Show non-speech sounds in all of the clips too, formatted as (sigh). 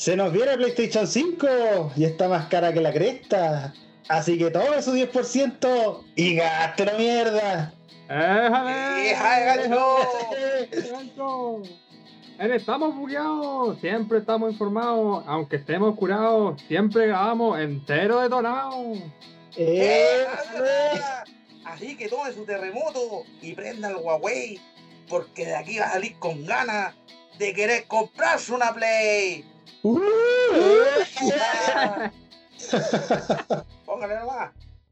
Se nos viene PlayStation 5 y está más cara que la cresta. Así que tome su 10% y gástelo mierda. ¡Éjale! ¡Gancho! (laughs) Estamos bugueados, siempre estamos informados, aunque estemos curados, siempre grabamos entero detonado. ¡Eh! Así que tome su terremoto y prenda el Huawei, porque de aquí va a salir con ganas de querer comprarse una Play. Póngale.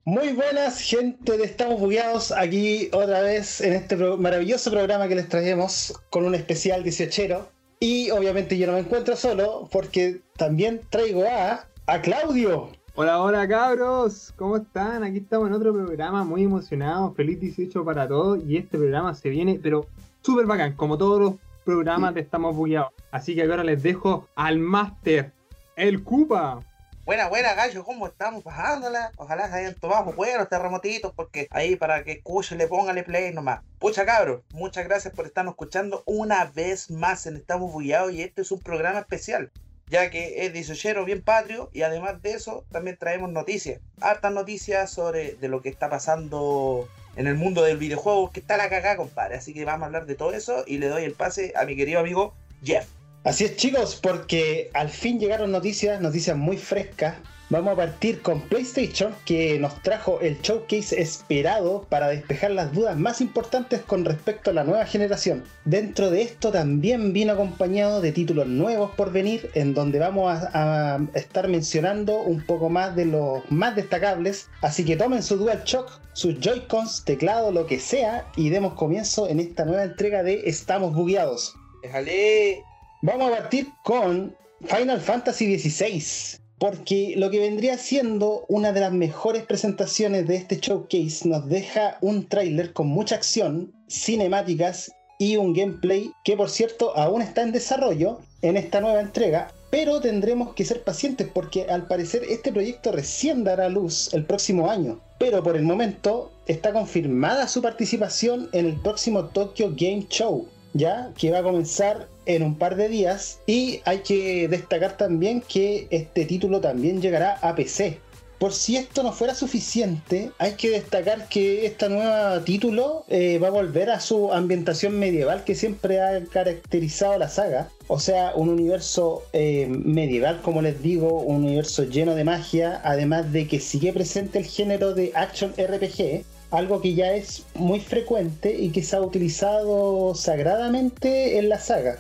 Muy buenas, gente de Estamos Bugueados, aquí otra vez en este maravilloso programa que les traemos con un especial 18 Y obviamente yo no me encuentro solo porque también traigo a, a Claudio. Hola, hola cabros, ¿cómo están? Aquí estamos en otro programa muy emocionados, feliz 18 para todos y este programa se viene, pero súper bacán, como todos los programas de Estamos Bugueados. Así que ahora les dejo al máster, el Cupa. Buena, buena, gallo, ¿cómo estamos pasándola? Ojalá se hayan tomado buenos terremotitos, porque ahí para que escuchen, le póngale play nomás. Pucha cabros, muchas gracias por estarnos escuchando una vez más en Estamos Bullados y este es un programa especial, ya que es 18 bien patrio y además de eso también traemos noticias, hartas noticias sobre de lo que está pasando en el mundo del videojuego, que está la cagada, compadre. Así que vamos a hablar de todo eso y le doy el pase a mi querido amigo Jeff. Así es chicos, porque al fin llegaron noticias, noticias muy frescas. Vamos a partir con PlayStation, que nos trajo el showcase esperado para despejar las dudas más importantes con respecto a la nueva generación. Dentro de esto también vino acompañado de títulos nuevos por venir, en donde vamos a, a estar mencionando un poco más de los más destacables. Así que tomen su DualShock, sus Joy-Cons, teclado, lo que sea, y demos comienzo en esta nueva entrega de Estamos Bugueados. Déjale Vamos a partir con Final Fantasy XVI, porque lo que vendría siendo una de las mejores presentaciones de este showcase nos deja un tráiler con mucha acción, cinemáticas y un gameplay que por cierto aún está en desarrollo en esta nueva entrega, pero tendremos que ser pacientes porque al parecer este proyecto recién dará luz el próximo año. Pero por el momento está confirmada su participación en el próximo Tokyo Game Show, ya que va a comenzar en un par de días y hay que destacar también que este título también llegará a PC. Por si esto no fuera suficiente, hay que destacar que este nuevo título eh, va a volver a su ambientación medieval que siempre ha caracterizado la saga. O sea, un universo eh, medieval, como les digo, un universo lleno de magia, además de que sigue presente el género de action RPG, algo que ya es muy frecuente y que se ha utilizado sagradamente en la saga.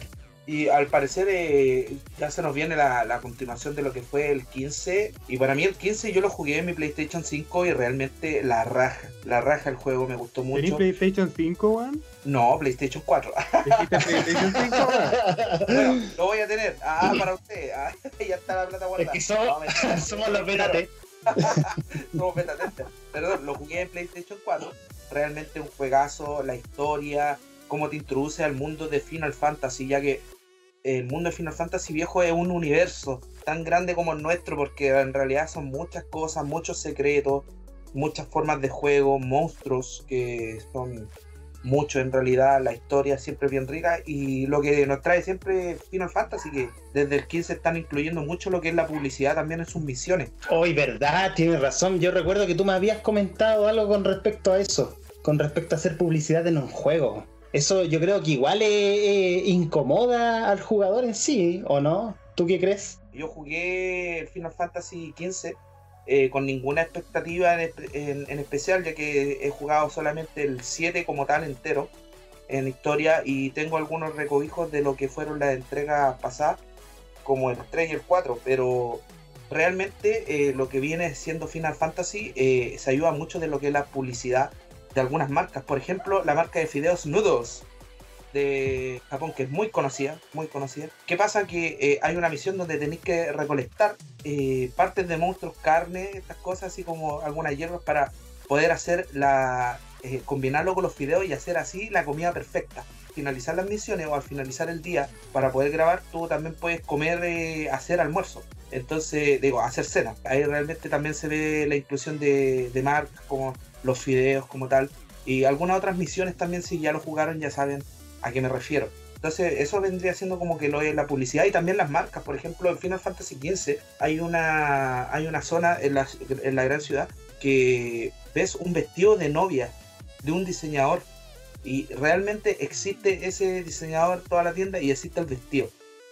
Y al parecer eh, ya se nos viene la, continuación de lo que fue el 15. Y para mí el 15 yo lo jugué en mi PlayStation 5 y realmente la raja. La raja el juego me gustó mucho. ¿Tenís PlayStation 5, Juan? No, PlayStation 4. PlayStation 5, (laughs) bueno, lo voy a tener. Ah, para usted. Ah, (laughs) ya está la plata guardada. Es que somos, los beta (laughs) Perdón, lo jugué en PlayStation 4. Realmente un juegazo, la historia, cómo te introduce al mundo de Final Fantasy, ya que el mundo de Final Fantasy viejo es un universo tan grande como el nuestro, porque en realidad son muchas cosas, muchos secretos, muchas formas de juego, monstruos que son mucho en realidad, la historia siempre bien rica y lo que nos trae siempre Final Fantasy, que desde el 15 están incluyendo mucho lo que es la publicidad también en sus misiones. Hoy, verdad, tienes razón. Yo recuerdo que tú me habías comentado algo con respecto a eso, con respecto a hacer publicidad en un juego. Eso yo creo que igual incomoda al jugador en sí, ¿o no? ¿Tú qué crees? Yo jugué el Final Fantasy XV eh, con ninguna expectativa en, especial, ya que he jugado solamente el 7 como tal entero en historia y tengo algunos recobijos de lo que fueron las entregas pasadas, como el 3 y el 4, pero realmente eh, lo que viene siendo Final Fantasy eh, se ayuda mucho de lo que es la publicidad de algunas marcas. Por ejemplo, la marca de fideos Nudos de Japón, que es muy conocida, muy conocida. ¿Qué pasa? Que eh, hay una misión donde tenéis que recolectar eh, partes de monstruos, carne, estas cosas, así como algunas hierbas para poder hacer la. Eh, combinarlo con los fideos y hacer así la comida perfecta. Finalizar las misiones o al finalizar el día para poder grabar, tú también puedes comer, hacer almuerzo. Entonces, digo, hacer cena. Ahí realmente también se ve la inclusión de, de marcas como los fideos como tal. Y algunas otras misiones también, si ya lo jugaron, ya saben a qué me refiero. Entonces, eso vendría siendo como que lo es la publicidad y también las marcas. Por ejemplo, en Final Fantasy XV hay una, hay una zona en la, en la gran ciudad que ves un vestido de novia de un diseñador. Y realmente existe ese diseñador toda la tienda y existe el vestido,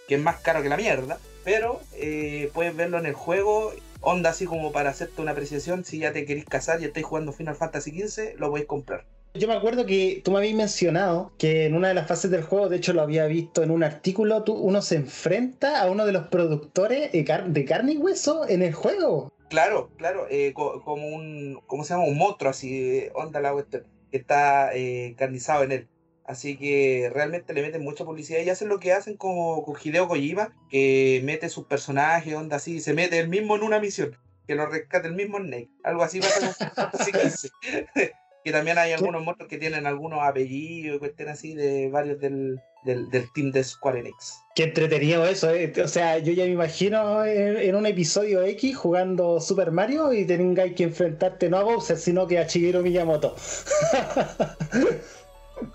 que es más caro que la mierda. Pero eh, puedes verlo en el juego, onda así como para hacerte una apreciación. Si ya te queréis casar y estáis jugando Final Fantasy XV, lo podéis comprar. Yo me acuerdo que tú me habías mencionado que en una de las fases del juego, de hecho lo había visto en un artículo, tú, uno se enfrenta a uno de los productores de, carne y hueso en el juego. Claro, claro, eh, como un, ¿cómo se llama? Un monstruo así, onda la western, que está eh, carnizado en él. Así que realmente le meten mucha publicidad y hacen lo que hacen como con Hideo Kojima, que mete sus personajes, onda así, se mete el mismo en una misión, que lo rescate el mismo Snake. Algo así pasa con (laughs) que también hay algunos monstruos que tienen algunos apellidos y cuestiones así de varios del, del, team de Square Enix. Qué entretenido eso, ¿eh? o sea, yo ya me imagino en, un episodio X jugando Super Mario y tengáis que enfrentarte no a Bowser, sino que a Shigeru Miyamoto. (laughs)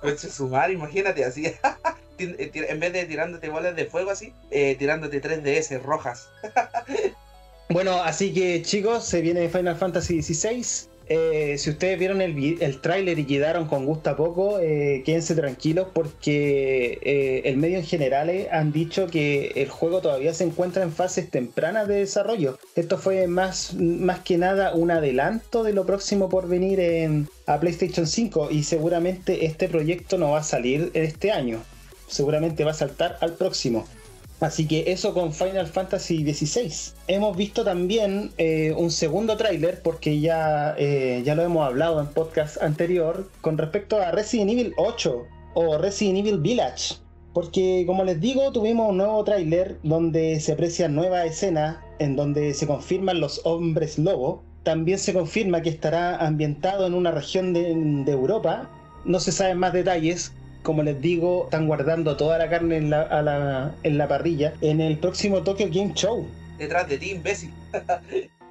Pues sumar, imagínate así. (laughs) en vez de tirándote bolas de fuego así, eh, tirándote 3DS rojas. (laughs) bueno, así que chicos, se viene Final Fantasy XVI. Eh, si ustedes vieron el, el tráiler y quedaron con gusto a poco, eh, quédense tranquilos porque eh, el medio en general han dicho que el juego todavía se encuentra en fases tempranas de desarrollo. Esto fue más, más que nada un adelanto de lo próximo por venir en, a PlayStation 5 y seguramente este proyecto no va a salir este año. Seguramente va a saltar al próximo. Así que eso con Final Fantasy XVI. Hemos visto también eh, un segundo tráiler, porque ya, eh, ya lo hemos hablado en podcast anterior, con respecto a Resident Evil 8 o Resident Evil Village. Porque como les digo, tuvimos un nuevo tráiler donde se aprecian nuevas escenas, en donde se confirman los hombres lobo. También se confirma que estará ambientado en una región de, de Europa. No se saben más detalles, como les digo, están guardando toda la carne en la, en la parrilla en el próximo Tokyo Game Show. Detrás de ti, imbécil.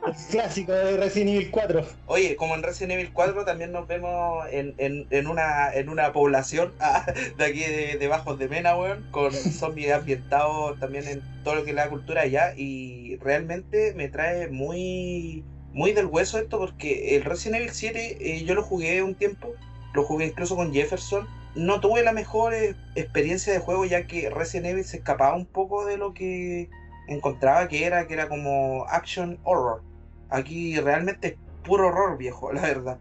El clásico de Resident Evil 4. Oye, como en Resident Evil 4 también nos vemos en, en, una, en una población (laughs) ah, de aquí de, de, Bajos de Mena, weón, con (laughs) zombies ambientados también en todo lo que es la cultura allá. Y realmente me trae muy, muy del hueso esto porque el Resident Evil 7 eh, yo lo jugué un tiempo, lo jugué incluso con Jefferson no tuve la mejor eh, experiencia de juego ya que Resident Evil se escapaba un poco de lo que encontraba que era, que era como action horror. Aquí realmente es puro horror viejo, (laughs) la verdad.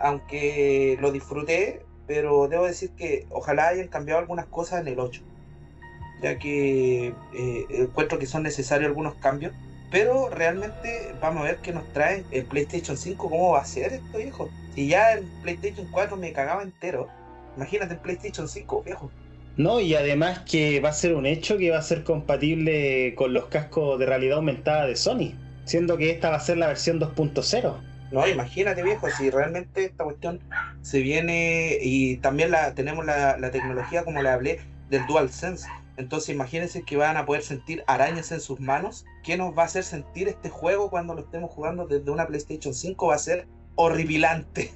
Aunque lo disfruté, pero debo decir que ojalá hayan cambiado algunas cosas en el 8. Ya que eh, encuentro que son necesarios algunos cambios. Pero realmente vamos a ver qué nos trae el PlayStation 5, cómo va a ser esto viejo. Si ya el PlayStation 4 me cagaba entero, Imagínate el PlayStation 5, viejo. No, y además que va a ser un hecho que va a ser compatible con los cascos de realidad aumentada de Sony, siendo que esta va a ser la versión 2.0. No, imagínate viejo, si realmente esta cuestión se viene y también la tenemos la, tecnología, como le hablé, del DualSense. Entonces imagínense que van a poder sentir arañas en sus manos. ¿Qué nos va a hacer sentir este juego cuando lo estemos jugando desde una PlayStation 5? Va a ser horripilante.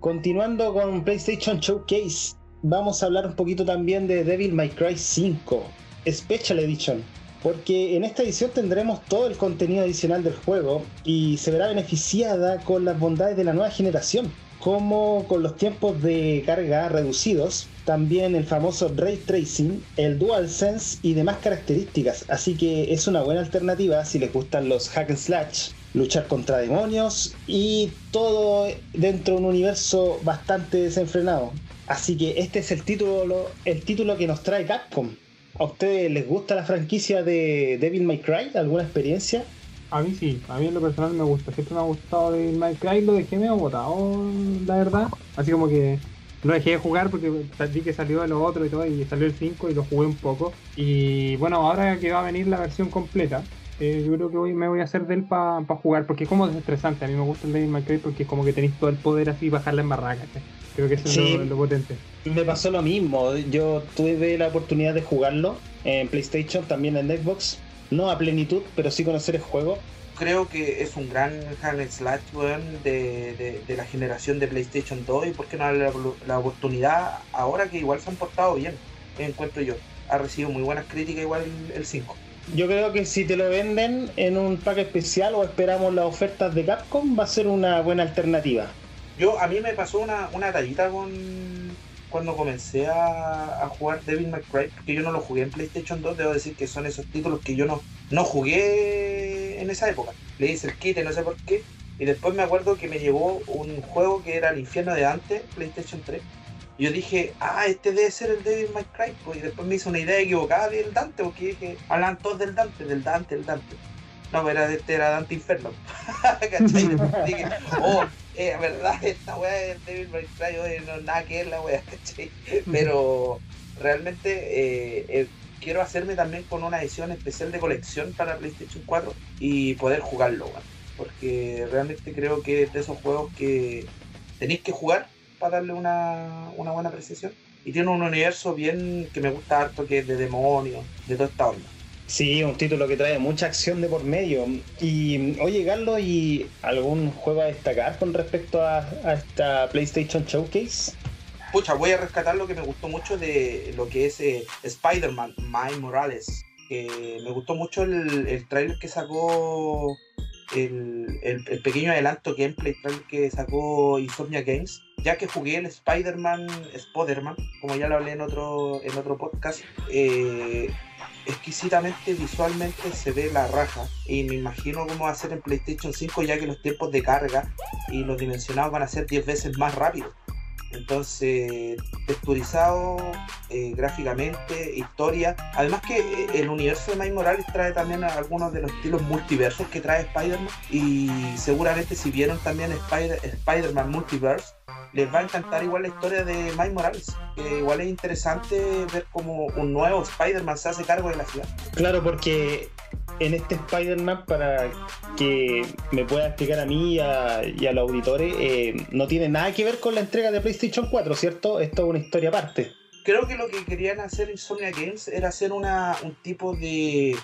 Continuando con PlayStation Showcase, vamos a hablar un poquito también de Devil May Cry 5 Special Edition. Porque en esta edición tendremos todo el contenido adicional del juego y se verá beneficiada con las bondades de la nueva generación, como con los tiempos de carga reducidos, también el famoso ray tracing, el DualSense y demás características. Así que es una buena alternativa si les gustan los hack and slash luchar contra demonios y todo dentro de un universo bastante desenfrenado. Así que este es el título, el título que nos trae Capcom. ¿A ustedes les gusta la franquicia de Devil May Cry? ¿Alguna experiencia? A mí sí, a mí en lo personal me gusta. Siempre me ha gustado Devil May Cry, lo dejé medio botado, la verdad. Así como que lo dejé de jugar porque vi que salió lo otro y todo, y salió el 5 y lo jugué un poco. Y bueno, ahora que va a venir la versión completa, eh, yo creo que hoy me voy a hacer de él para jugar, porque es como desestresante. A mí me gusta el Devil May Cry porque es como que tenéis todo el poder así y bajarla en barraca. Creo que eso es lo, potente. Me pasó lo mismo. Yo tuve la oportunidad de jugarlo en PlayStation, también en Xbox. No a plenitud, pero sí conocer el juego. Creo que es un gran hack slash de, de, la generación de PlayStation 2 y por qué no darle la, la oportunidad ahora que igual se han portado bien, encuentro yo. ha recibido muy buenas críticas igual el, 5. Yo creo que si te lo venden en un pack especial o esperamos las ofertas de Capcom, va a ser una buena alternativa. Yo, a mí me pasó una, una tallita con cuando comencé a, jugar Devil May Cry, que yo no lo jugué en PlayStation 2, debo decir que son esos títulos que yo no, no jugué en esa época. Le hice el kit, no sé por qué, y después me acuerdo que me llevó un juego que era el infierno de Dante, PlayStation 3. Y yo dije, ah, este debe ser el Devil May Cry. Pues, y después me hizo una idea equivocada del Dante, porque dije, hablan todos del Dante, del Dante, del Dante. No, pero era, este era Dante Inferno. (laughs) ¿Cachai? (laughs) dije, oh, eh, verdad, esta weá es Devil May Cry, oye, no nada que ver la weá, ¿cachai? Pero realmente eh, eh, quiero hacerme también con una edición especial de colección para PlayStation 4 y poder jugarlo, weón porque realmente creo que es de esos juegos que tenéis que jugar para darle una, buena precisión. Y tiene un universo bien que me gusta harto, que es de demonios, de toda esta onda. Sí, un título que trae mucha acción de por medio. Y oye, Carlos, ¿y algún juego a destacar con respecto a, esta PlayStation Showcase? Pucha, voy a rescatar lo que me gustó mucho de lo que es eh, Spider-Man, My Morales. me gustó mucho el, el trailer que sacó el, pequeño adelanto gameplay que sacó Insomnia Games, ya que jugué el Spider-Man Spider-Man, como ya lo hablé en otro, en otro podcast, eh, exquisitamente visualmente se ve la raja y me imagino cómo va a ser en PlayStation 5 ya que los tiempos de carga y los dimensionados van a ser 10 veces más rápidos. Entonces, texturizado eh, gráficamente, historia. Además que eh, el universo de Miles Morales trae también algunos de los estilos multiversos que trae Spider-Man. Y seguramente si vieron también Spider- Spider-Man Multiverse, les va a encantar igual la historia de Miles Morales. Igual es interesante ver cómo un nuevo Spider-Man se hace cargo de la ciudad. Claro, porque en este Spider-Man, para que me pueda explicar a mí y a, los auditores, eh, no tiene nada que ver con la entrega de PlayStation 4, ¿cierto? Esto es una historia aparte. Creo que lo que querían hacer Insomnia Games era hacer una, un tipo de,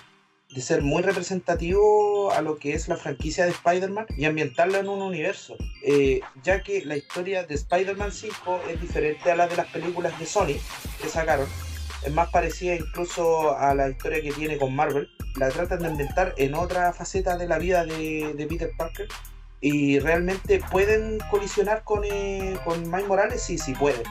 de ser muy representativo a lo que es la franquicia de Spider-Man y ambientarla en un universo, eh, ya que la historia de Spider-Man 5 es diferente a la de las películas de Sony que sacaron, es más parecida incluso a la historia que tiene con Marvel, la tratan de ambientar en otra faceta de la vida de, Peter Parker y realmente pueden colisionar con, eh, con Miles Morales, sí, sí pueden.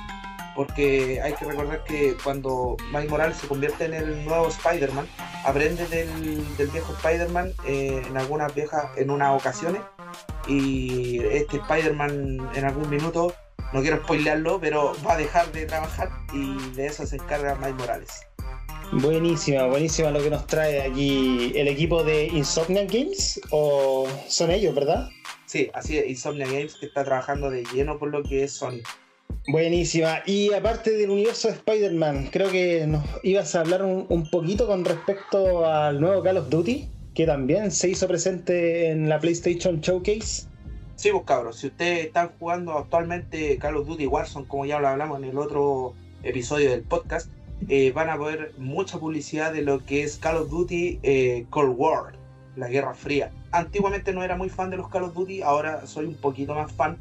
Porque hay que recordar que cuando Miles Morales se convierte en el nuevo Spider-Man, aprende del, viejo Spider-Man eh, en algunas viejas, en unas ocasiones, y este Spider-Man en algún minuto, no quiero spoilearlo, pero va a dejar de trabajar y de eso se encarga Miles Morales. Buenísima, buenísima lo que nos trae aquí el equipo de Insomnia Games, o son ellos, ¿verdad? Sí, así es, Insomnia Games que está trabajando de lleno por lo que es Sony. Buenísima. Y aparte del universo de Spider-Man, creo que nos ibas a hablar un, poquito con respecto al nuevo Call of Duty, que también se hizo presente en la PlayStation Showcase. Sí, pues cabros, si ustedes están jugando actualmente Call of Duty Warzone, como ya lo hablamos en el otro episodio del podcast, eh, van a ver mucha publicidad de lo que es Call of Duty eh, Cold War, la Guerra Fría. Antiguamente no era muy fan de los Call of Duty, ahora soy un poquito más fan,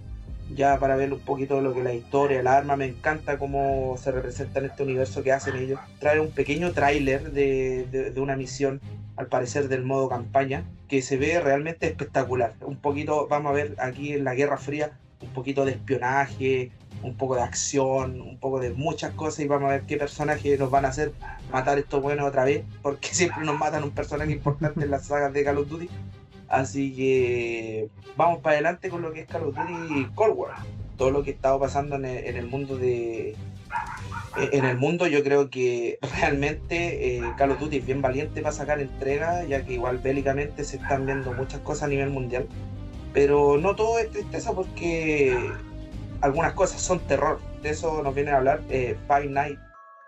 ya para ver un poquito de lo que la historia, el arma, me encanta cómo se representa en este universo que hacen ellos. Trae un pequeño tráiler de, de una misión, al parecer del modo campaña, que se ve realmente espectacular. Un poquito, vamos a ver aquí en la Guerra Fría, un poquito de espionaje, un poco de acción, un poco de muchas cosas y vamos a ver qué personajes nos van a hacer matar estos buenos otra vez, porque (laughs) siempre nos matan un personaje importante en las sagas de Call of Duty. Así que vamos para adelante con lo que es Call of Duty Cold War. Todo lo que ha estado pasando en el, mundo de. En el mundo, yo creo que realmente eh, Call of Duty es bien valiente para sacar entrega, ya que igual bélicamente se están viendo muchas cosas a nivel mundial. Pero no todo es tristeza porque algunas cosas son terror. De eso nos viene a hablar eh, Five Nights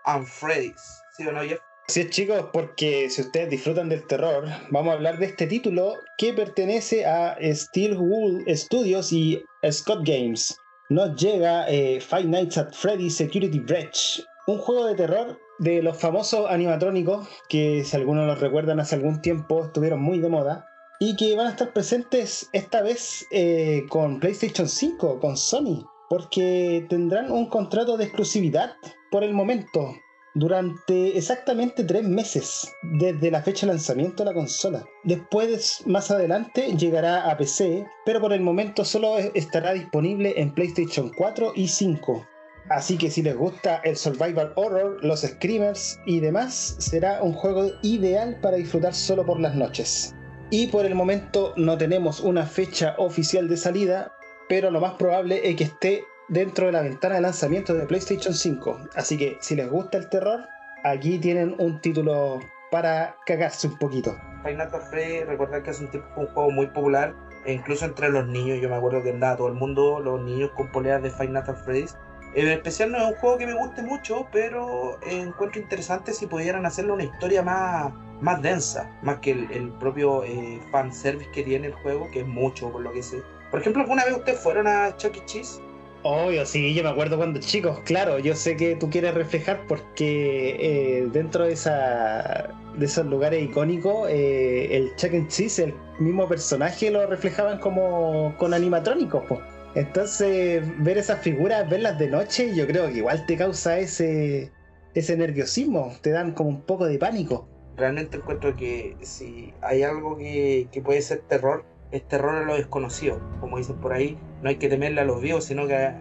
and Freddy's. ¿Sí o no, Jeff? Sí, chicos, porque si ustedes disfrutan del terror, vamos a hablar de este título que pertenece a Steel Wool Studios y Scott Games. Nos llega eh, Five Nights at Freddy's Security Breach, un juego de terror de los famosos animatrónicos que, si algunos los recuerdan, hace algún tiempo estuvieron muy de moda y que van a estar presentes esta vez eh, con PlayStation 5, con Sony porque tendrán un contrato de exclusividad por el momento. durante exactamente tres meses desde la fecha de lanzamiento de la consola. Después, más adelante, llegará a PC, pero por el momento solo estará disponible en PlayStation 4 y 5. Así que si les gusta el survival horror, los screamers y demás, será un juego ideal para disfrutar solo por las noches. Y por el momento no tenemos una fecha oficial de salida, pero lo más probable es que esté dentro de la ventana de lanzamiento de PlayStation 5. Así que si les gusta el terror, aquí tienen un título para cagarse un poquito. Final Fantasy, recordar que es un, tipo, un juego muy popular, e incluso entre los niños. Yo me acuerdo que andaba todo el mundo, los niños con poleas de Final Fantasy. En especial no es un juego que me guste mucho, pero encuentro interesante si pudieran hacerle una historia más, más densa, más que el, propio eh, fanservice que tiene el juego, que es mucho por lo que sé. Por ejemplo, ¿alguna vez ustedes fueron a Chuck E. Cheese? Obvio, sí, yo me acuerdo cuando chicos, claro, yo sé que tú quieres reflejar porque eh, dentro de, esa, de esos lugares icónicos, eh, el Chuck E. Cheese, el mismo personaje lo reflejaban como con animatrónicos, pues. Entonces, ver esas figuras, verlas de noche, yo creo que igual te causa ese, ese nerviosismo, te dan como un poco de pánico. Realmente encuentro que si hay algo que, puede ser terror, es terror a lo desconocido. Como dicen por ahí, no hay que temerle a los vivos, sino que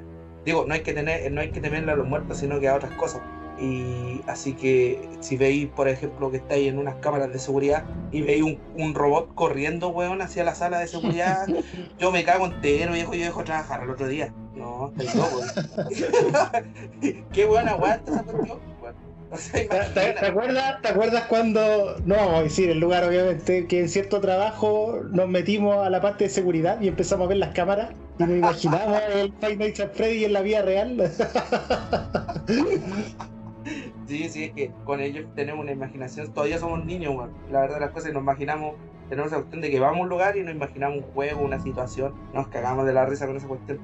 digo, no hay que tener, no hay que temerle a los muertos, sino que a otras cosas. Y así que si veis, por ejemplo, que estáis en unas cámaras de seguridad y veis un, robot corriendo, weón, hacia la sala de seguridad, (laughs) yo me cago entero, viejo, yo dejo trabajar al otro día. No, estáis loco. (laughs) (laughs) Qué buena aguanta esa cuestión, (laughs) ¿Te, acuerdas, ¿Te acuerdas cuando, no vamos a decir el lugar obviamente, que en cierto trabajo nos metimos a la parte de seguridad y empezamos a ver las cámaras y nos imaginamos (laughs) el Five Nights at Freddy en la vida real? (laughs) Sí, sí, es que con ellos tenemos una imaginación, todavía somos niños, La verdad las cosas nos imaginamos, tenemos la cuestión de que vamos a un lugar y nos imaginamos un juego, una situación, nos cagamos de la risa con esa cuestión.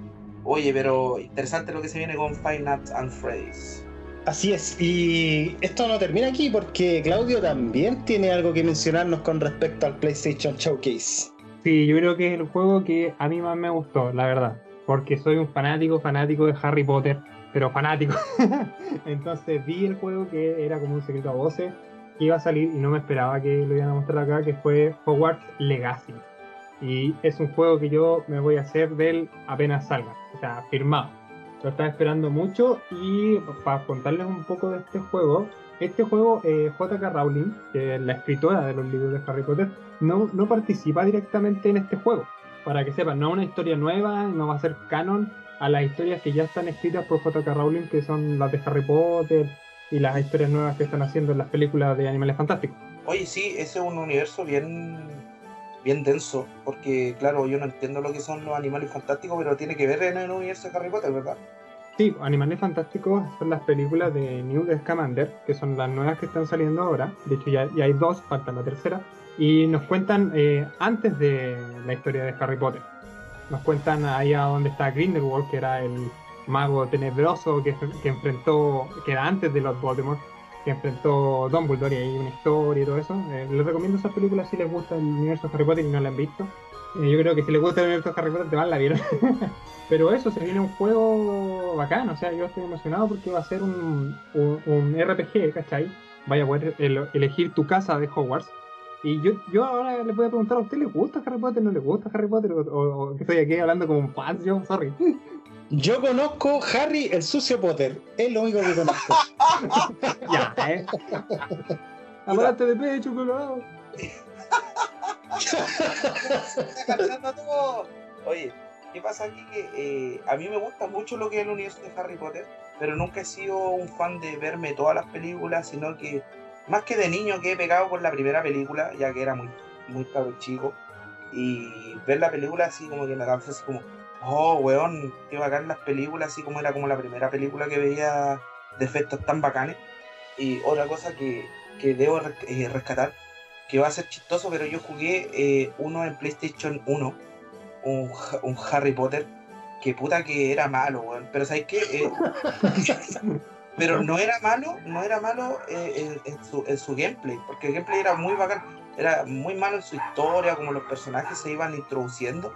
Oye, pero interesante lo que se viene con Five Nights and Freddy's. Así es, y esto no termina aquí porque Claudio también tiene algo que mencionarnos con respecto al PlayStation Showcase. Sí, yo creo que es el juego que a mí más me gustó, la verdad, porque soy un fanático, fanático de Harry Potter pero fanático. (laughs) Entonces vi el juego que era como un secreto a voces que iba a salir y no me esperaba que lo iban a mostrar acá, que fue Hogwarts Legacy. Y es un juego que yo me voy a hacer del apenas salga, o sea, firmado. Lo estaba esperando mucho y para contarles un poco de este juego, este juego, eh, J.K. Rowling, que es la escritora de los libros de Harry Potter, no, no participa directamente en este juego. Para que sepan, no es una historia nueva, no va a ser canon, a las historias que ya están escritas por J.K. Rowling, que son las de Harry Potter y las historias nuevas que están haciendo en las películas de Animales Fantásticos. Oye, sí, ese es un universo bien, bien denso, porque claro, yo no entiendo lo que son los animales fantásticos, pero tiene que ver en el universo de Harry Potter, ¿verdad? Sí, Animales Fantásticos son las películas de Newt Scamander, que son las nuevas que están saliendo ahora. De hecho, ya, hay dos, falta la tercera. Y nos cuentan eh, antes de la historia de Harry Potter nos cuentan ahí a donde está Grindelwald, que era el mago tenebroso que, que enfrentó, que era antes de Lord Voldemort, que enfrentó Dumbledore y una historia y todo eso. Eh, les recomiendo esas películas si les gusta el universo de Harry Potter y no la han visto. Eh, yo creo que si les gusta el universo de Harry Potter te van la vieron. (laughs) Pero eso, se viene un juego bacán, o sea, yo estoy emocionado porque va a ser un, un, un RPG, ¿cachai? Vaya a poder elegir tu casa de Hogwarts y yo, yo ahora le voy a preguntar a usted, ¿le gusta Harry Potter? ¿No le gusta Harry Potter? ¿O, que estoy aquí hablando como un fan? Yo, sorry. Yo conozco Harry el sucio Potter. Es lo único que conozco. (laughs) ya, ¿eh? (laughs) Apárate de pecho, colorado. Oye, ¿qué pasa aquí? Que eh, a mí me gusta mucho lo que es el universo de Harry Potter, pero nunca he sido un fan de verme todas las películas, sino que más que de niño que he pegado con la primera película, ya que era muy, muy caro chico, y ver la película así como que me causa así como, oh, weón, qué bacán las películas, así como era como la primera película que veía de efectos tan bacanes. Y otra cosa que, que debo eh, rescatar, que va a ser chistoso, pero yo jugué eh, uno en PlayStation 1, un, un, Harry Potter, que puta que era malo, weón. Pero ¿sabes qué? Eh, (laughs) pero no era malo, no era malo en, su, en, su, gameplay, porque el gameplay era muy bacán, era muy malo en su historia, como los personajes se iban introduciendo,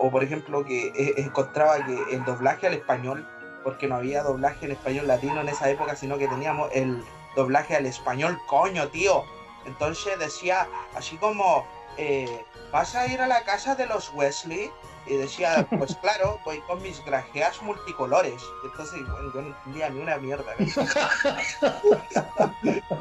o por ejemplo que eh, encontraba que el doblaje al español, porque no había doblaje en español latino en esa época, sino que teníamos el, doblaje al español, coño, tío. Entonces decía así como, eh, ¿vas a ir a la casa de los Wesley? Y decía, pues (laughs) claro, voy con mis grajeas multicolores. Entonces, bueno, yo no entendía ni una mierda. (laughs)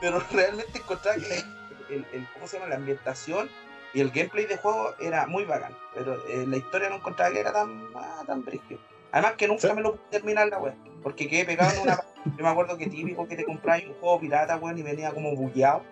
Pero realmente encontraba que el, el, ¿cómo se llama? la ambientación y el gameplay de juego era muy bacán. Pero eh, la historia no encontraba que era tan, ah, tan brígido. Además que nunca me lo pude terminar la web. Porque quedé pegado en una... (laughs) Yo me acuerdo que típico que te compráis un juego pirata, weón, y venía como bugueado.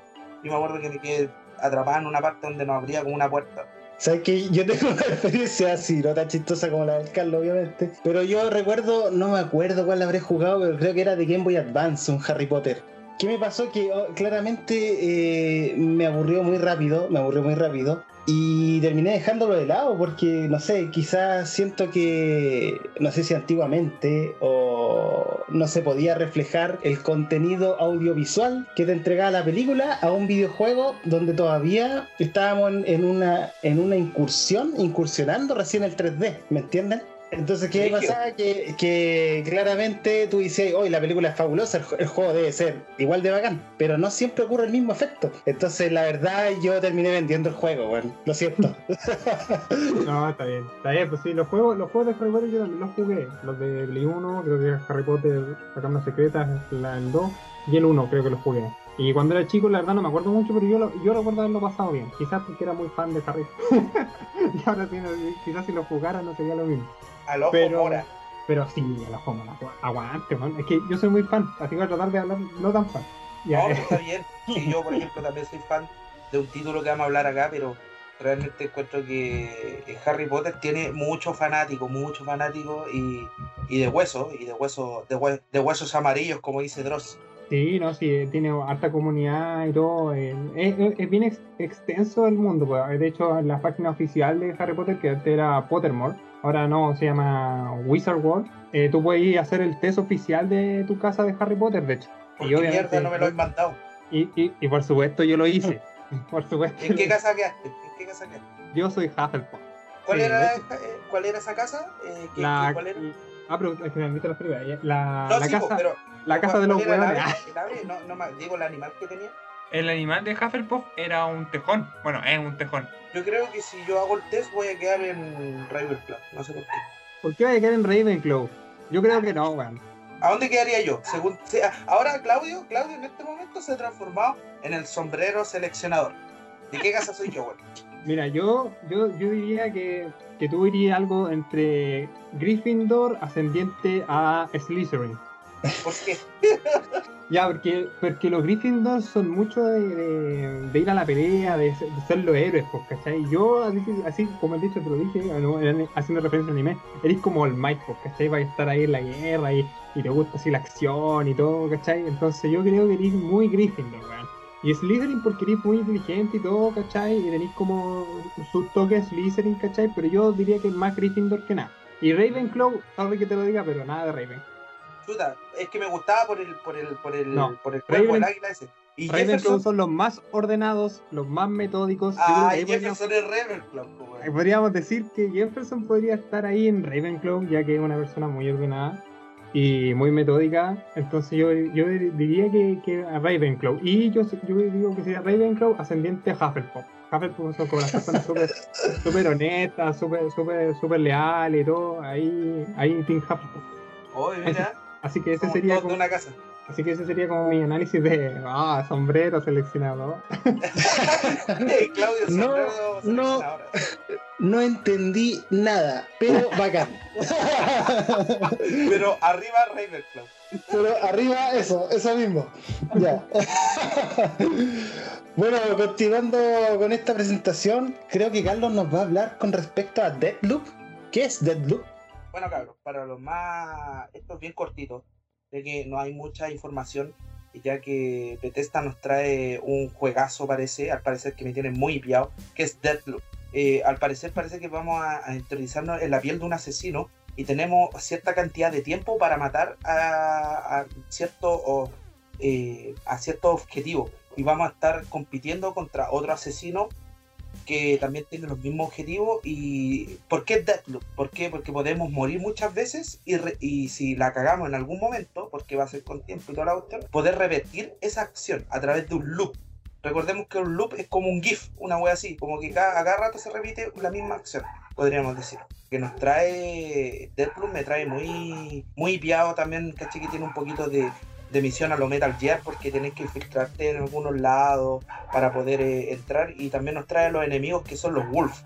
Yo me acuerdo que me quedé atrapado en una parte donde no abría como una puerta. Sabes que yo tengo una experiencia así, no tan chistosa como la del Carlos, obviamente. Pero yo recuerdo, no me acuerdo cuál habré jugado, pero creo que era de Game Boy Advance, un Harry Potter. ¿Qué me pasó? Que oh, claramente eh, me aburrió muy rápido, me aburrió muy rápido. Y terminé dejándolo de lado porque, no sé, quizás siento que, no sé si antiguamente o no se podía reflejar el contenido audiovisual que te entregaba la película a un videojuego donde todavía estábamos en una, en una incursión, incursionando recién el 3D, ¿me entienden? Entonces, ¿qué pasa? Que, que, claramente tú dices, hoy la película es fabulosa, el, el, juego debe ser igual de bacán, pero no siempre ocurre el mismo efecto. Entonces, la verdad, yo terminé vendiendo el juego, bueno, lo siento. (laughs) no, está bien, está bien, pues sí, los juegos, los juegos de Harry Potter yo también los jugué. Los de Play 1, creo que Harry Potter, la cámara secreta, la, el 2, y el 1 creo que los jugué. Y cuando era chico, la verdad no me acuerdo mucho, pero yo, lo, yo recuerdo haberlo pasado bien. Quizás porque era muy fan de Harry. (laughs) y ahora sí, quizás si lo jugara no sería lo mismo. Al ojo pero, mora. Pero sí, al ojo mora. Aguante, man. Es que yo soy muy fan, así que voy a tratar de hablar no tan fan. Ya. No, (laughs) está bien. Sí, yo, por ejemplo, también soy fan de un título que vamos a hablar acá, pero realmente encuentro que Harry Potter tiene muchos fanáticos, muchos fanáticos y, y de huesos, y de huesos, de, hue de huesos amarillos, como dice Dross. Sí, no, sí, tiene harta comunidad y todo. Es, es, es bien ex, extenso el mundo. Pues. De hecho, en la página oficial de Harry Potter, que antes era Pottermore, ahora no, se llama Wizard World, eh, tú puedes ir a hacer el test oficial de tu casa de Harry Potter, de hecho. ¿Por y qué mierda no me lo he mandado? Y, y, y, por supuesto yo lo hice. (laughs) por supuesto. ¿En qué casa quedaste? ¿En qué casa quedaste? Yo soy Hufflepuff. ¿Cuál, sí, era, ¿Cuál era esa casa? Eh, ¿qué, la, ¿Cuál era? Ah, pero es que me invito a las películas. La, no, la sí, casa, pero, la casa de los ¿cuál era huevones. No, no, digo el animal que tenía. El animal de Hufflepuff era un tejón. Bueno, es un tejón. Yo creo que si yo hago el test voy a quedar en Ravenclaw. No sé por qué. ¿Por qué voy a quedar en Ravenclaw? Yo creo que no, weón. ¿A dónde quedaría yo? Según, ahora Claudio, Claudio en este momento se ha transformado en el sombrero seleccionador. ¿De qué casa soy yo, weón? Mira, yo, yo, yo diría que, que tú irías algo entre Gryffindor ascendiente a Slytherin. ¿Por qué? (laughs) Ya, porque, porque los Gryffindor son mucho de, ir a la pelea, de, ser, de ser los héroes, pues, ¿cachai? Yo, así, como he dicho, te lo dije, no, haciendo referencia al anime, eres como el Mike, pues, ¿cachai? Va a estar ahí en la guerra y, y te gusta así la acción y todo, ¿cachai? Entonces yo creo que eres muy Gryffindor, weón. Y Slytherin porque eres muy inteligente y todo, ¿cachai? Y tenéis como sus toques Slytherin, ¿cachai? Pero yo diría que es más Gryffindor que nada. Y Ravenclaw, sorry que te lo diga, pero nada de Raven. Chuta, es que me gustaba por el, por el, por el, No, por el cuerpo del águila ese. Y Jefferson, son los más ordenados, los más metódicos. Ah, ahí podríamos, Jefferson es Ravenclaw, podríamos decir que Jefferson podría estar ahí en Ravenclaw, ya que es una persona muy ordenada y muy metódica. Entonces yo, yo diría que, que a Ravenclaw. Y yo, yo digo que sería Ravenclaw ascendiente a Hufflepuff. Hufflepuff son como las personas súper súper honestas, súper súper súper leales y todo. Ahí, ahí Team Hufflepuff. Mira, Así que ese sería de como, una casa. así que ese sería como mi análisis de ah, sombrero seleccionado. (laughs) Claudio, No, sombrero no. seleccionador. No entendí nada, pero bacán. Pero arriba Ravenclaw. Pero arriba, eso, eso mismo. Ya. Bueno, continuando con esta presentación, creo que Carlos nos va a hablar con respecto a Deadloop. ¿Qué es Deadloop? Bueno, cabros, para los más. Esto es bien cortito, de que no hay mucha información, ya que Bethesda nos trae un juegazo, parece, al parecer que me tiene muy piado, que es Deadloop. Eh, al parecer, parece que vamos a, a en la piel de un asesino y tenemos cierta cantidad de tiempo para matar a, a cierto, eh, a cierto objetivo. Y vamos a estar compitiendo contra otro asesino que también tiene los mismos objetivos. ¿Y por qué Deathloop? ¿Por qué? Porque podemos morir muchas veces y, re- y si la cagamos en algún momento, porque va a ser con tiempo y toda la cuestión, poder repetir esa acción a través de un loop. Recordemos que un loop es como un GIF, una wea así, como que cada, cada rato se repite la misma acción, podríamos decir. Que nos trae Deathloop, me trae muy, muy piado también, caché que tiene un poquito de, de misión a lo Metal Gear, porque tenés que infiltrarte en algunos lados para poder eh, entrar, y también nos trae los enemigos que son los Wolf.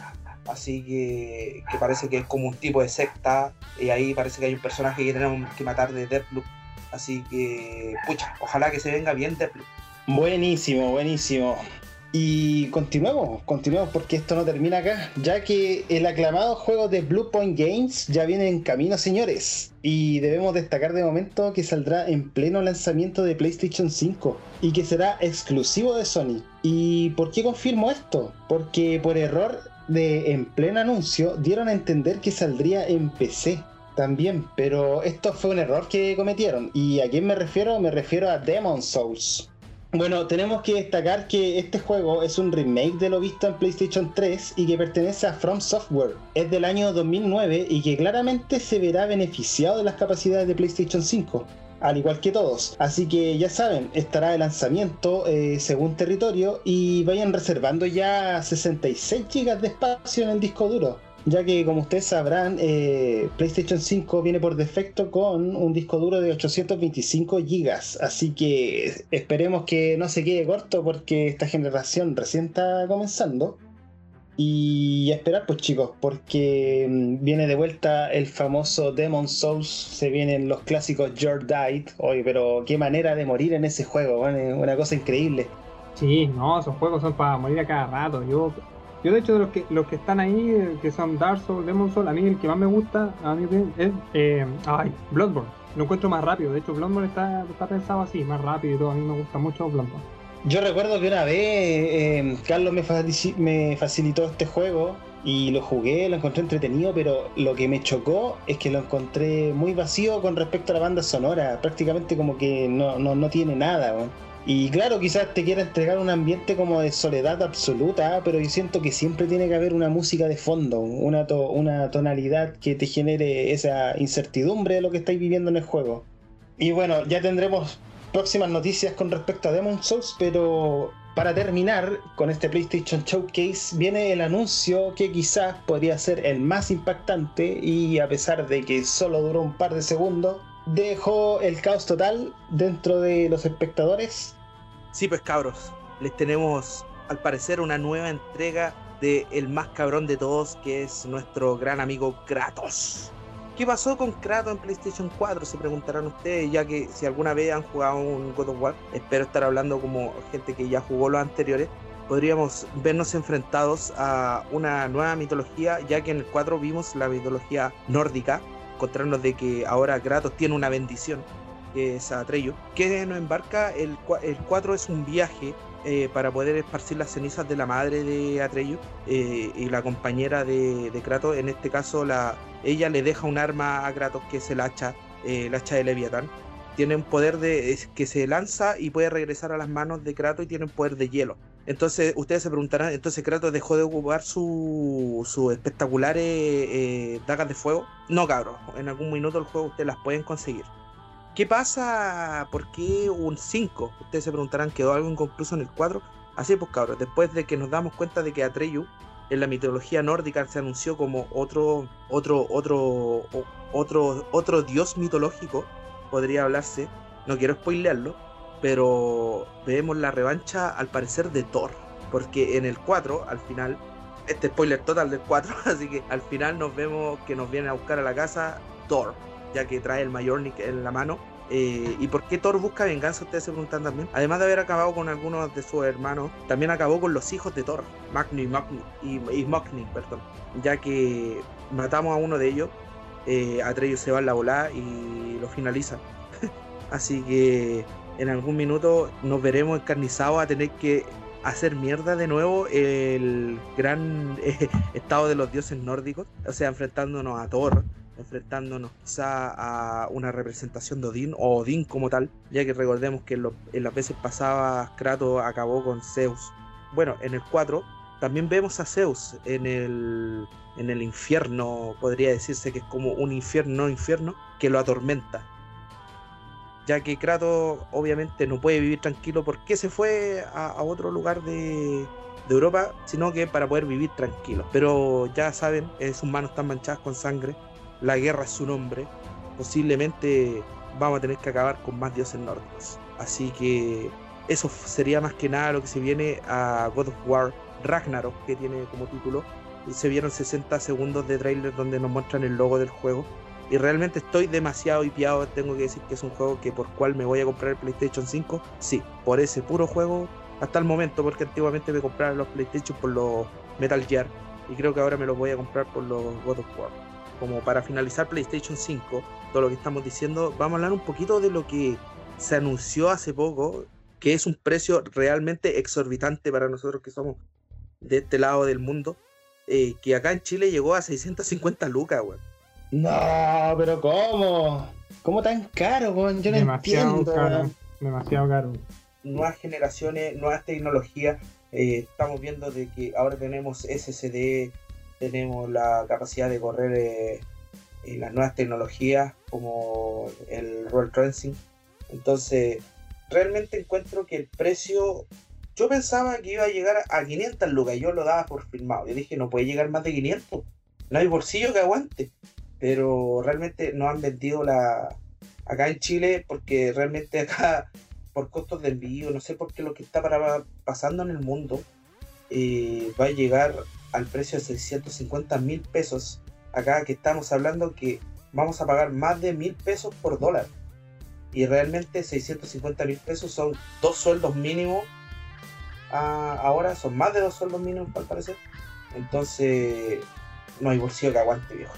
Así que, que parece que es como un tipo de secta, y ahí parece que hay un personaje que tenemos que matar de Deathloop. Así que, pucha, ojalá que se venga bien Deathloop. Buenísimo, buenísimo. Y continuemos, continuemos porque esto no termina acá, ya que el aclamado juego de Blue Point Games ya viene en camino, señores. Y debemos destacar de momento que saldrá en pleno lanzamiento de PlayStation 5 y que será exclusivo de Sony. ¿Y por qué confirmo esto? Porque por error de en pleno anuncio dieron a entender que saldría en PC. También, pero esto fue un error que cometieron. ¿Y a quién me refiero? Me refiero a Demon Souls. Bueno, tenemos que destacar que este juego es un remake de lo visto en PlayStation 3 y que pertenece a From Software. Es del año 2009 y que claramente se verá beneficiado de las capacidades de PlayStation 5, al igual que todos. Así que ya saben, estará de lanzamiento eh, según territorio y vayan reservando ya 66 GB de espacio en el disco duro. Ya que como ustedes sabrán, eh, PlayStation 5 viene por defecto con un disco duro de 825 GB. Así que esperemos que no se quede corto porque esta generación recién está comenzando. Y a esperar pues chicos, porque mm, viene de vuelta el famoso Demon Souls, se vienen los clásicos Your Died. Oye, pero qué manera de morir en ese juego, una cosa increíble. Sí, no, esos juegos son para morir a cada rato. Yo, yo de hecho, de los que, los que están ahí, eh, que son Dark Souls, Demon Souls, a mí el que más me gusta a mí es eh, ay, Bloodborne. Lo encuentro más rápido. De hecho, Bloodborne está, está pensado así, más rápido y todo. A mí me gusta mucho Bloodborne. Yo recuerdo que una vez eh, Carlos me, me facilitó este juego y lo jugué, lo encontré entretenido, pero lo que me chocó es que lo encontré muy vacío con respecto a la banda sonora, prácticamente como que no, no, no tiene nada. weón. Y claro, quizás te quiera entregar un ambiente como de soledad absoluta, pero yo siento que siempre tiene que haber una música de fondo, una, to- una tonalidad que te genere esa incertidumbre de lo que estáis viviendo en el juego. Y bueno, ya tendremos próximas noticias con respecto a Demon Souls, pero para terminar con este PlayStation Showcase viene el anuncio que quizás podría ser el más impactante y a pesar de que solo duró un par de segundos, dejó el caos total dentro de los espectadores. Sí, pues cabros, les tenemos al parecer una nueva entrega de el más cabrón de todos, que es nuestro gran amigo Kratos. ¿Qué pasó con Kratos en PlayStation 4? Se preguntarán ustedes, ya que si alguna vez han jugado un God of War, espero estar hablando como gente que ya jugó los anteriores, podríamos vernos enfrentados a una nueva mitología, ya que en el 4 vimos la mitología nórdica, encontrarnos de que ahora Kratos tiene una bendición, que es Atreyu, que nos embarca, el, el 4 es un viaje eh, para poder esparcir las cenizas de la madre de Atreyu eh, y la compañera de, de Kratos, en este caso la, ella le deja un arma a Kratos que es el hacha, eh, el hacha de Leviatán. Tiene un poder de, que se lanza y puede regresar a las manos de Kratos y tiene un poder de hielo. Entonces, ustedes se preguntarán, entonces Kratos dejó de ocupar sus su espectaculares eh, dagas de fuego. No, cabros, en algún minuto del juego ustedes las pueden conseguir. ¿Qué pasa? ¿Por qué un 5? Ustedes se preguntarán, ¿quedó algo inconcluso en el 4? Así pues, cabros, después de que nos damos cuenta de que Atreyu en la mitología nórdica se anunció como otro, otro, otro, otro, otro dios mitológico, podría hablarse, no quiero spoilearlo, pero vemos la revancha al parecer de Thor, porque en el 4, al final, este spoiler total del 4, (laughs) así que al final nos vemos que nos viene a buscar a la casa Thor, ya que trae el Mjolnir en la mano. Eh, ¿Y por qué Thor busca venganza? Ustedes se preguntan también. Además de haber acabado con algunos de sus hermanos, también acabó con los hijos de Thor, Magni, Magni y, y perdón. Ya que matamos a uno de ellos, eh, Atreyu se va en la volada y lo finaliza. (laughs) Así que en algún minuto nos veremos encarnizados a tener que hacer mierda de nuevo el gran (laughs) eh, estado de los dioses nórdicos, o sea, enfrentándonos a Thor, enfrentándonos quizá a una representación de Odín o Odín como tal, ya que recordemos que en, lo- en las veces pasadas Kratos acabó con Zeus. Bueno, en el 4 también vemos a Zeus en el, en el infierno, podría decirse que es como un infierno, no infierno, que lo atormenta. Ya que Kratos obviamente no puede vivir tranquilo porque se fue a, otro lugar de, de Europa, sino que para poder vivir tranquilo. Pero ya saben, eh, sus manos están manchadas con sangre, la guerra es su nombre, posiblemente vamos a tener que acabar con más dioses nórdicos. Así que eso sería más que nada lo que se viene a God of War Ragnarok, que tiene como título. Se vieron 60 segundos de trailer donde nos muestran el logo del juego. Y realmente estoy demasiado hipiado. Tengo que decir que es un juego que por cual me voy a comprar el PlayStation 5. Sí, por ese puro juego hasta el momento, porque antiguamente me compraba los PlayStation por los Metal Gear. Y creo que ahora me los voy a comprar por los God of War. Como para finalizar PlayStation 5, todo lo que estamos diciendo, vamos a hablar un poquito de lo que se anunció hace poco, que es un precio realmente exorbitante para nosotros que somos de este lado del mundo, eh, que acá en Chile llegó a 650 lucas, weón. No, pero ¿cómo? ¿Cómo tan caro, weón? Yo no Demasiado entiendo. caro. Demasiado caro. Nuevas generaciones, nuevas tecnologías. eh, estamos viendo de que ahora tenemos SSD, tenemos la capacidad de correr eh, en las nuevas tecnologías como el roll tracing. Entonces, realmente encuentro que el precio, yo pensaba que iba a llegar a 500 lucas, yo lo daba por firmado. Yo dije, no puede llegar más de 500, no hay bolsillo que aguante. Pero realmente no han vendido la acá en Chile porque realmente acá por costos de envío, no sé por qué lo que está pasando en el mundo eh, va a llegar al precio de 650 mil pesos. Acá que estamos hablando que vamos a pagar más de mil pesos por dólar. Y realmente 650 mil pesos son dos sueldos mínimos. Ah, ahora son más de dos sueldos mínimos al parecer. Entonces no hay bolsillo que aguante, viejo.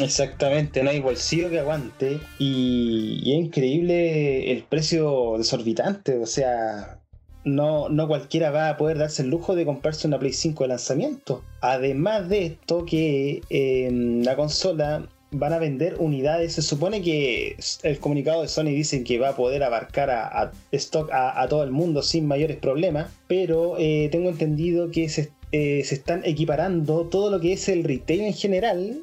Exactamente, no hay bolsillo que aguante. Y, es increíble el precio desorbitante. O sea, no, no cualquiera va a poder darse el lujo de comprarse una Play 5 de lanzamiento. Además de esto, que eh, la consola van a vender unidades. Se supone que el comunicado de Sony dicen que va a poder abarcar a, a stock a, todo el mundo sin mayores problemas. Pero eh, tengo entendido que se, eh, se están equiparando todo lo que es el retail en general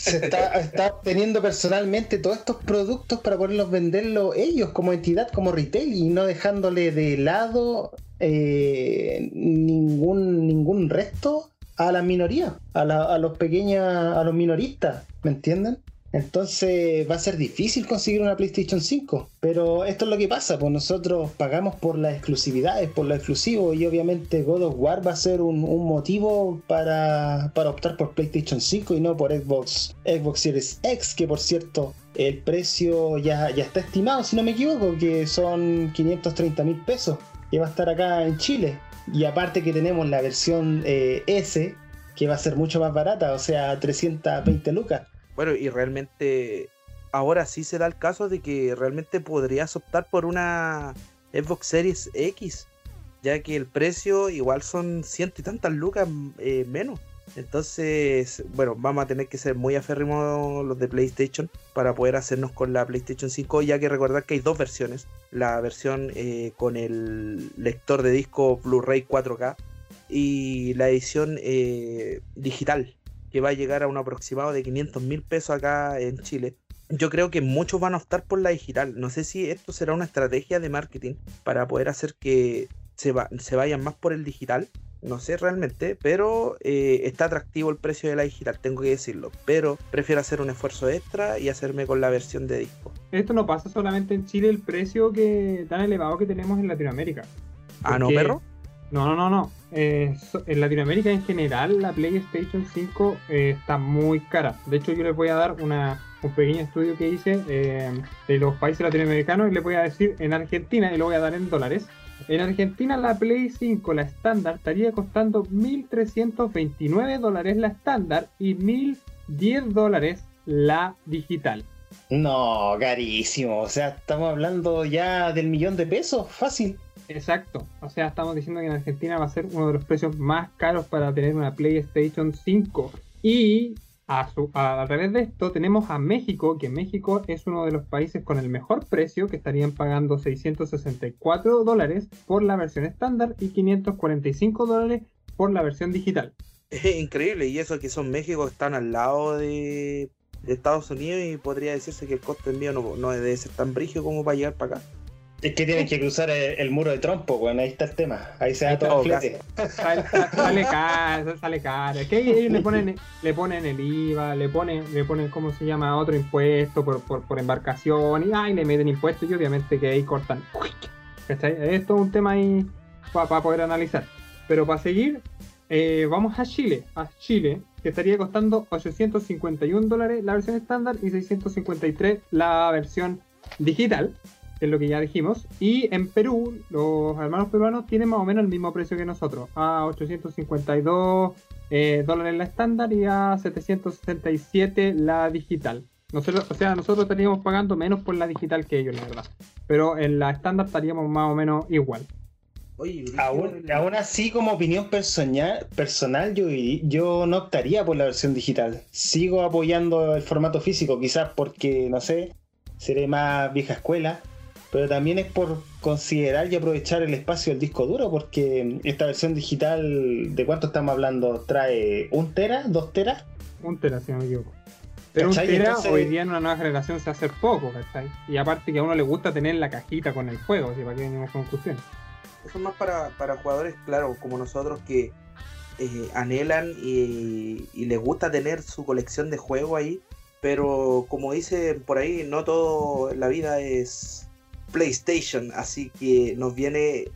se está, está obteniendo personalmente todos estos productos para poderlos venderlos ellos como entidad, como retail y no dejándole de lado eh, ningún, ningún resto a la minoría, a, la, a los pequeños, a los minoristas, ¿me entienden? Entonces va a ser difícil conseguir una PlayStation 5. Pero esto es lo que pasa, pues nosotros pagamos por las exclusividades, por lo exclusivo, y obviamente God of War va a ser un, motivo para, para, optar por PlayStation 5 y no por Xbox, Xbox Series X, que por cierto el precio ya, ya está estimado, si no me equivoco, que son 530 mil pesos, que va a estar acá en Chile. Y aparte que tenemos la versión eh, S, que va a ser mucho más barata, o sea, 320 lucas. Bueno, y realmente ahora sí se da el caso de que realmente podrías optar por una Xbox Series X, ya que el precio igual son ciento y tantas lucas eh, menos. Entonces, bueno, vamos a tener que ser muy aférrimos los de PlayStation para poder hacernos con la PlayStation 5, ya que recordar que hay dos versiones. La versión eh, con el lector de disco Blu-ray 4K y la edición eh, digital que va a llegar a un aproximado de 500 mil pesos acá en Chile. Yo creo que muchos van a optar por la digital. No sé si esto será una estrategia de marketing para poder hacer que se, va, se vayan más por el digital. No sé realmente, pero eh, está atractivo el precio de la digital, tengo que decirlo. Pero prefiero hacer un esfuerzo extra y hacerme con la versión de disco. Esto no pasa solamente en Chile, el precio que tan elevado que tenemos en Latinoamérica. Ah, no, perro. No, no, no, no. Eh, en Latinoamérica en general la PlayStation 5 eh, está muy cara. De hecho yo les voy a dar una, un pequeño estudio que hice eh, de los países latinoamericanos y les voy a decir en Argentina y lo voy a dar en dólares. En Argentina la Play 5, la estándar, estaría costando 1.329 dólares la estándar y 1.010 dólares la digital. No, carísimo. O sea, estamos hablando ya del millón de pesos, fácil. Exacto. O sea, estamos diciendo que en Argentina va a ser uno de los precios más caros para tener una PlayStation 5. Y a, su, través de esto tenemos a México, que México es uno de los países con el mejor precio, que estarían pagando 664 dólares por la versión estándar y 545 dólares por la versión digital. Es increíble, y eso que son México, están al lado de, de Estados Unidos y podría decirse que el costo de envío no, no debe ser tan brígido como para llegar para acá. Es que tienen (laughs) que cruzar el, el muro de trompo, bueno, ahí está el tema. Ahí se da todo el flete. Sale, sale caro, sale caro. Es que ellos le ponen, le ponen el IVA, le ponen, le ponen, ¿cómo se llama? Otro impuesto por, por, por embarcación, y ay, le meten impuestos y obviamente que ahí cortan. ¿Cachai? Es todo un tema ahí para poder analizar. Pero para seguir, eh, vamos a Chile. A Chile, que estaría costando 851 dólares la versión estándar y 653 la versión digital que es lo que ya dijimos. Y en Perú, los hermanos peruanos tienen más o menos el mismo precio que nosotros, a 852 eh, dólares la estándar y a 767 la digital. Nosotros, o sea, nosotros estaríamos pagando menos por la digital que ellos, la verdad. Pero en la estándar estaríamos más o menos igual. Oye, Aún, aún así, como opinión personal, personal yo, yo no optaría por la versión digital. Sigo apoyando el formato físico, quizás porque, no sé, seré más vieja escuela, pero también es por considerar y aprovechar el espacio del disco duro, porque esta versión digital, ¿de cuánto estamos hablando? ¿Trae un tera? ¿Dos teras? Un tera, si no me equivoco. Pero un tera Entonces- hoy día en una nueva generación se hace poco, ¿cachai? Y aparte que a uno le gusta tener la cajita con el juego, si para qué venimos con cuestiones. Eso es más para, para jugadores, claro, como nosotros que eh, anhelan y, y les gusta tener su colección de juegos ahí. Pero como dicen por ahí, no todo en la vida es PlayStation. Así que nos viene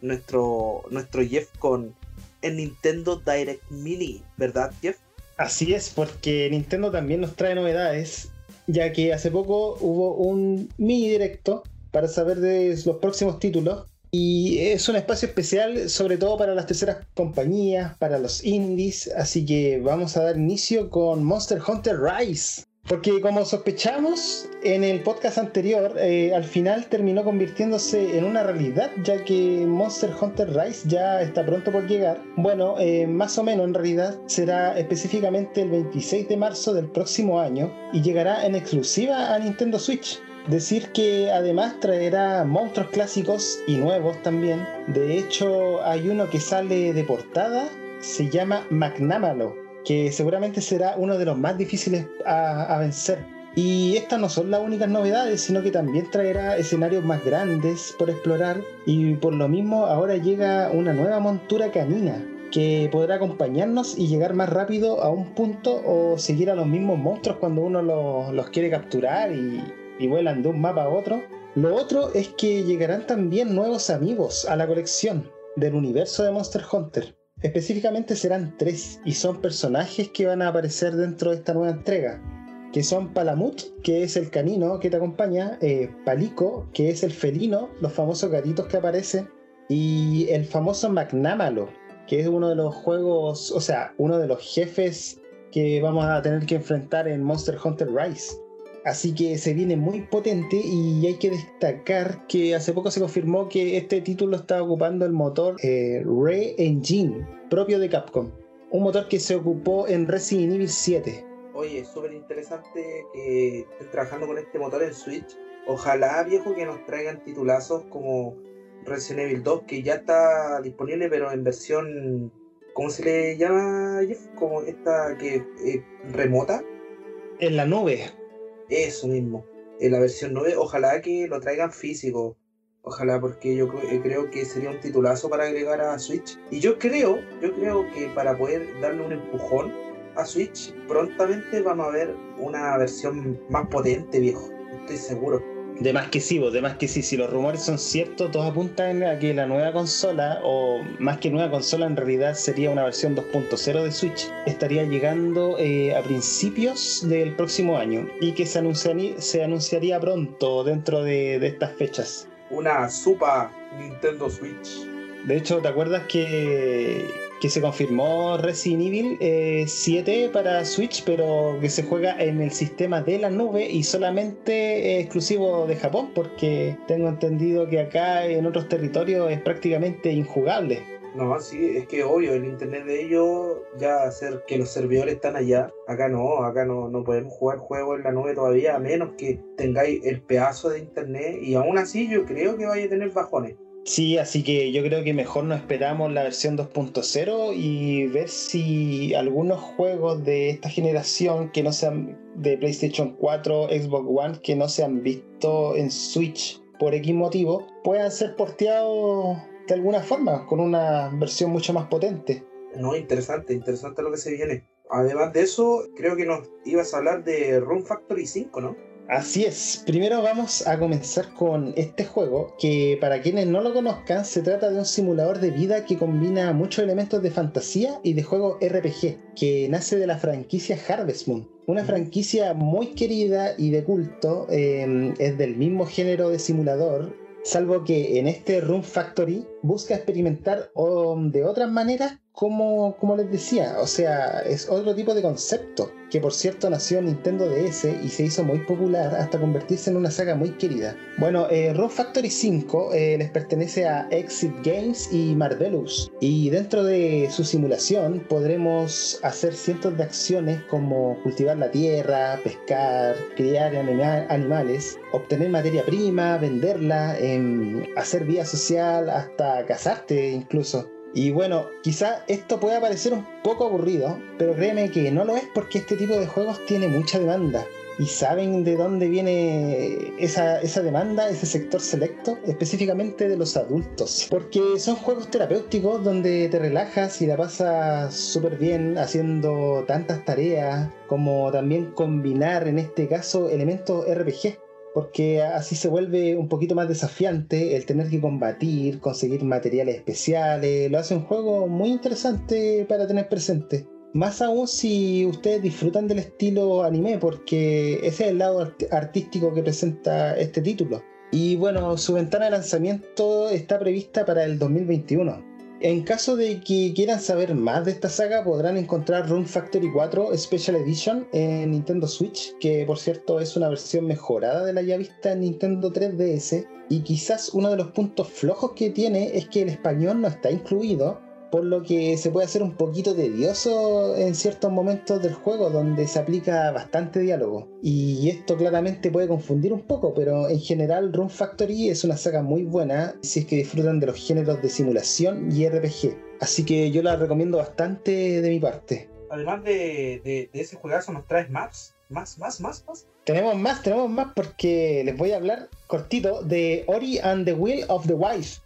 nuestro, nuestro Jeff con el Nintendo Direct Mini, ¿verdad, Jeff? Así es, porque Nintendo también nos trae novedades, ya que hace poco hubo un mini directo para saber de los próximos títulos. Y es un espacio especial, sobre todo para las terceras compañías, para los indies. Así que vamos a dar inicio con Monster Hunter Rise. Porque como sospechamos en el podcast anterior, eh, al final terminó convirtiéndose en una realidad, ya que Monster Hunter Rise ya está pronto por llegar. Bueno, eh, más o menos en realidad será específicamente el 26 de marzo del próximo año y llegará en exclusiva a Nintendo Switch. Decir que además traerá monstruos clásicos y nuevos también. De hecho, hay uno que sale de portada, se llama Magnamalo, que seguramente será uno de los más difíciles a, vencer. Y estas no son las únicas novedades, sino que también traerá escenarios más grandes por explorar. Y por lo mismo, ahora llega una nueva montura canina que podrá acompañarnos y llegar más rápido a un punto o seguir a los mismos monstruos cuando uno los, los quiere capturar y, y vuelan de un mapa a otro. Lo otro es que llegarán también nuevos amigos a la colección del universo de Monster Hunter. Específicamente serán tres y son personajes que van a aparecer dentro de esta nueva entrega. Que son Palamut, que es el canino que te acompaña, eh, Palico, que es el felino, los famosos gatitos que aparecen, y el famoso Magnamalo, que es uno de los juegos, o sea, uno de los jefes que vamos a tener que enfrentar en Monster Hunter Rise. Así que se viene muy potente y hay que destacar que hace poco se confirmó que este título está ocupando el motor eh, Re-Engine, propio de Capcom. Un motor que se ocupó en Resident Evil 7. Oye, súper interesante que estén trabajando con este motor en Switch. Ojalá, viejo, que nos traigan titulazos como Resident Evil 2, que ya está disponible, pero en versión. ¿Cómo se le llama, Jeff? Como esta que eh, remota. En la nube. Eso mismo. En la versión 9, ojalá que lo traigan físico. Ojalá, porque yo eh, creo que sería un titulazo para agregar a Switch. Y yo creo, yo creo que para poder darle un empujón a Switch, prontamente vamos a ver una versión más potente, viejo. Estoy seguro. De más que sí, vos, de más que sí. Si los rumores son ciertos, todos apuntan a que la nueva consola, o más que nueva consola, en realidad sería una versión 2.0 de Switch, estaría llegando eh, a principios del próximo año y que se anunciaría, se anunciaría pronto dentro de, de estas fechas. Una super Nintendo Switch. De hecho, ¿te acuerdas que, que se confirmó Resident Evil eh, 7 para Switch, pero que se juega en el sistema de la nube y solamente es exclusivo de Japón? Porque tengo entendido que acá en otros territorios es prácticamente injugable. No, sí, es que obvio, el internet de ellos, ya hacer que los servidores están allá, acá no, acá no, no podemos jugar juegos en la nube todavía, a menos que tengáis el pedazo de internet, y aún así yo creo que vaya a tener bajones. Sí, así que yo creo que mejor nos esperamos la versión 2.0 y ver si algunos juegos de esta generación que no sean de PlayStation 4, Xbox One, que no se han visto en Switch por X motivo, puedan ser porteados de alguna forma, con una versión mucho más potente. No, interesante, interesante lo que se viene. Además de eso, creo que nos ibas a hablar de Room Factory 5, ¿no? Así es, primero vamos a comenzar con este juego que para quienes no lo conozcan se trata de un simulador de vida que combina muchos elementos de fantasía y de juego RPG, que nace de la franquicia Harvest Moon. Una franquicia muy querida y de culto, eh, es del mismo género de simulador, salvo que en este Room Factory busca experimentar de otras maneras como, como les decía, o sea, es otro tipo de concepto, que por cierto nació en Nintendo DS y se hizo muy popular hasta convertirse en una saga muy querida. Bueno, eh, Room Factory 5 eh, les pertenece a Exit Games y Marvelous, y dentro de su simulación podremos hacer cientos de acciones como cultivar la tierra, pescar, criar animales, obtener materia prima, venderla, em, hacer vida social, hasta casarte incluso. Y bueno, quizá esto pueda parecer un poco aburrido, pero créeme que no lo es porque este tipo de juegos tiene mucha demanda. ¿Y saben de dónde viene esa, esa, demanda, ese sector selecto? Específicamente de los adultos. Porque son juegos terapéuticos donde te relajas y la pasas súper bien haciendo tantas tareas, como también combinar en este caso elementos RPG porque así se vuelve un poquito más desafiante el tener que combatir, conseguir materiales especiales, lo hace un juego muy interesante para tener presente. Más aún si ustedes disfrutan del estilo anime, porque ese es el lado artístico que presenta este título. Y bueno, su ventana de lanzamiento está prevista para el 2021. En caso de que quieran saber más de esta saga, podrán encontrar Rune Factory 4 Special Edition en Nintendo Switch, que por cierto es una versión mejorada de la ya vista en Nintendo 3DS. Y quizás uno de los puntos flojos que tiene es que el español no está incluido, por lo que se puede hacer un poquito tedioso en ciertos momentos del juego donde se aplica bastante diálogo. Y esto claramente puede confundir un poco, pero en general Rune Factory es una saga muy buena si es que disfrutan de los géneros de simulación y RPG. Así que yo la recomiendo bastante de mi parte. Además de, ese juegazo, ¿nos traes más? ¿Más, más, más, más? Tenemos más, tenemos más porque les voy a hablar cortito de Ori and the Will of the Wife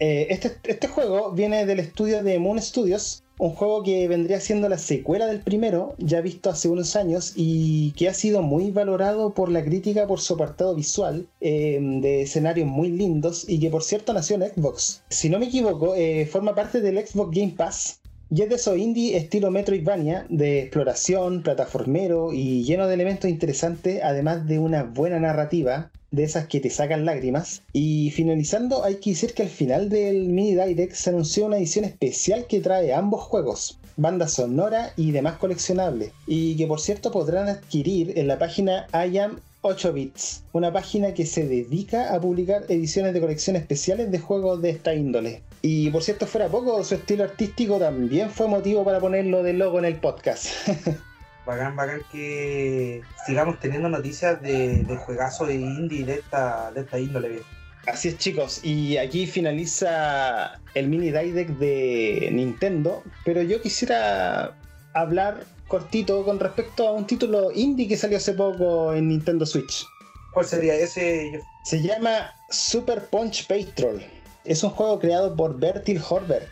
eh, este, este, juego viene del estudio de Moon Studios, un juego que vendría siendo la secuela del primero, ya visto hace unos años y que ha sido muy valorado por la crítica por su apartado visual, eh, de escenarios muy lindos y que por cierto nació en Xbox. Si no me equivoco, eh, forma parte del Xbox Game Pass. Y es de esos indie estilo Metroidvania, de exploración, plataformero y lleno de elementos interesantes, además de una buena narrativa, de esas que te sacan lágrimas. Y finalizando, hay que decir que al final del mini direct se anunció una edición especial que trae ambos juegos, banda sonora y demás coleccionables, y que por cierto podrán adquirir en la página I Am 8 bits, una página que se dedica a publicar ediciones de colección especiales de juegos de esta índole. Y por cierto, fuera poco, su estilo artístico también fue motivo para ponerlo de logo en el podcast. (laughs) bacán, bacán que sigamos teniendo noticias de, de juegazos de indie de esta, de esta índole. Así es chicos, y aquí finaliza el mini direct de Nintendo, pero yo quisiera hablar cortito con respecto a un título indie que salió hace poco en Nintendo Switch. ¿Cuál sería ese? Se llama Super Punch Patrol. Es un juego creado por Bertil Horber,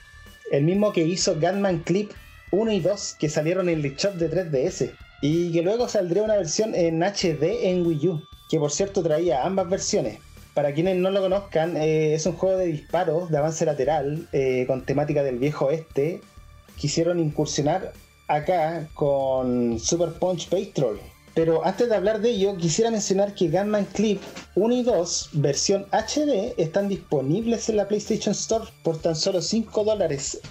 el mismo que hizo Gunman Clip 1 y 2 que salieron en el eShop de 3DS y que luego saldría una versión en HD en Wii U, que por cierto traía ambas versiones. Para quienes no lo conozcan, eh, es un juego de disparos de avance lateral eh, con temática del viejo oeste. Quisieron incursionar acá con Super Punch Patrol. Pero antes de hablar de ello, quisiera mencionar que Gunman Clip 1 y 2, versión HD, están disponibles en la PlayStation Store por tan solo 5 dólares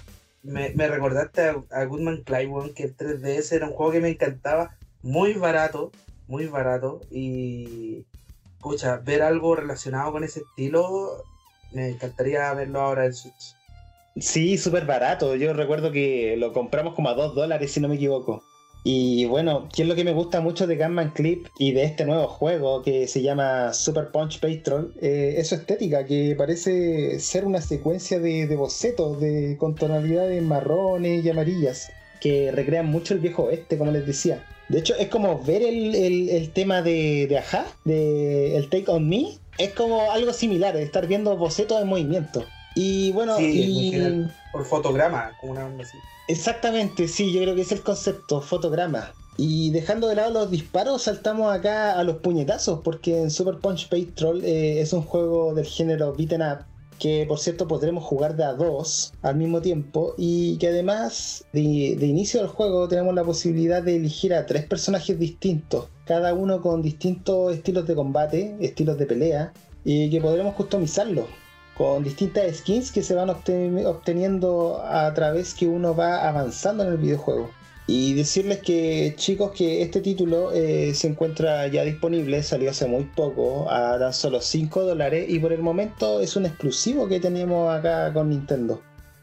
me, recordaste a, Goodman Clyde, que el 3DS era un juego que me encantaba, muy barato, muy barato, y escucha, ver algo relacionado con ese estilo, me encantaría verlo ahora en Switch. Sí, súper barato. Yo recuerdo que lo compramos como a 2 dólares, si no me equivoco. Y bueno, ¿qué es lo que me gusta mucho de Gunman Clip y de este nuevo juego que se llama Super Punch Patrol? Eh, es su estética, que parece ser una secuencia de, bocetos de, con tonalidades marrones y amarillas, que recrean mucho el viejo oeste, como les decía. De hecho, es como ver el, el- el tema de, de Aja, de el Take On Me. Es como algo similar, estar viendo bocetos en movimiento. Y bueno, Sí, y-. Por fotograma, como una onda así. Exactamente, sí, yo creo que es el concepto, fotograma. Y dejando de lado los disparos, saltamos acá a los puñetazos, porque en Super Punch Patrol eh, es un juego del género beaten up, que por cierto podremos jugar de a dos al mismo tiempo, y que además de, de inicio del juego tenemos la posibilidad de elegir a tres personajes distintos, cada uno con distintos estilos de combate, estilos de pelea, y que podremos customizarlos con distintas skins que se van obten- obteniendo a través que uno va avanzando en el videojuego. Y decirles que chicos que este título eh, se encuentra ya disponible, salió hace muy poco, a tan solo 5 dólares y por el momento es un exclusivo que tenemos acá con Nintendo.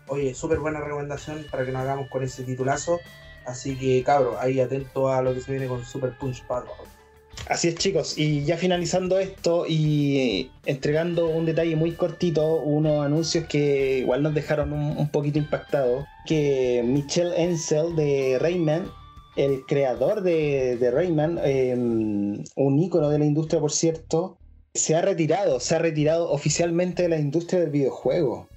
Oye, súper buena recomendación para que nos hagamos con ese titulazo. Así que, cabro, ahí atento a lo que se viene con Super Punch Patrol. Así es chicos, y ya finalizando esto y entregando un detalle muy cortito, unos anuncios que igual nos dejaron un, poquito impactados, que Michel Ensel de Rayman, el creador de, de Rayman, eh, un ícono de la industria por cierto, se ha retirado, se ha retirado oficialmente de la industria del videojuego.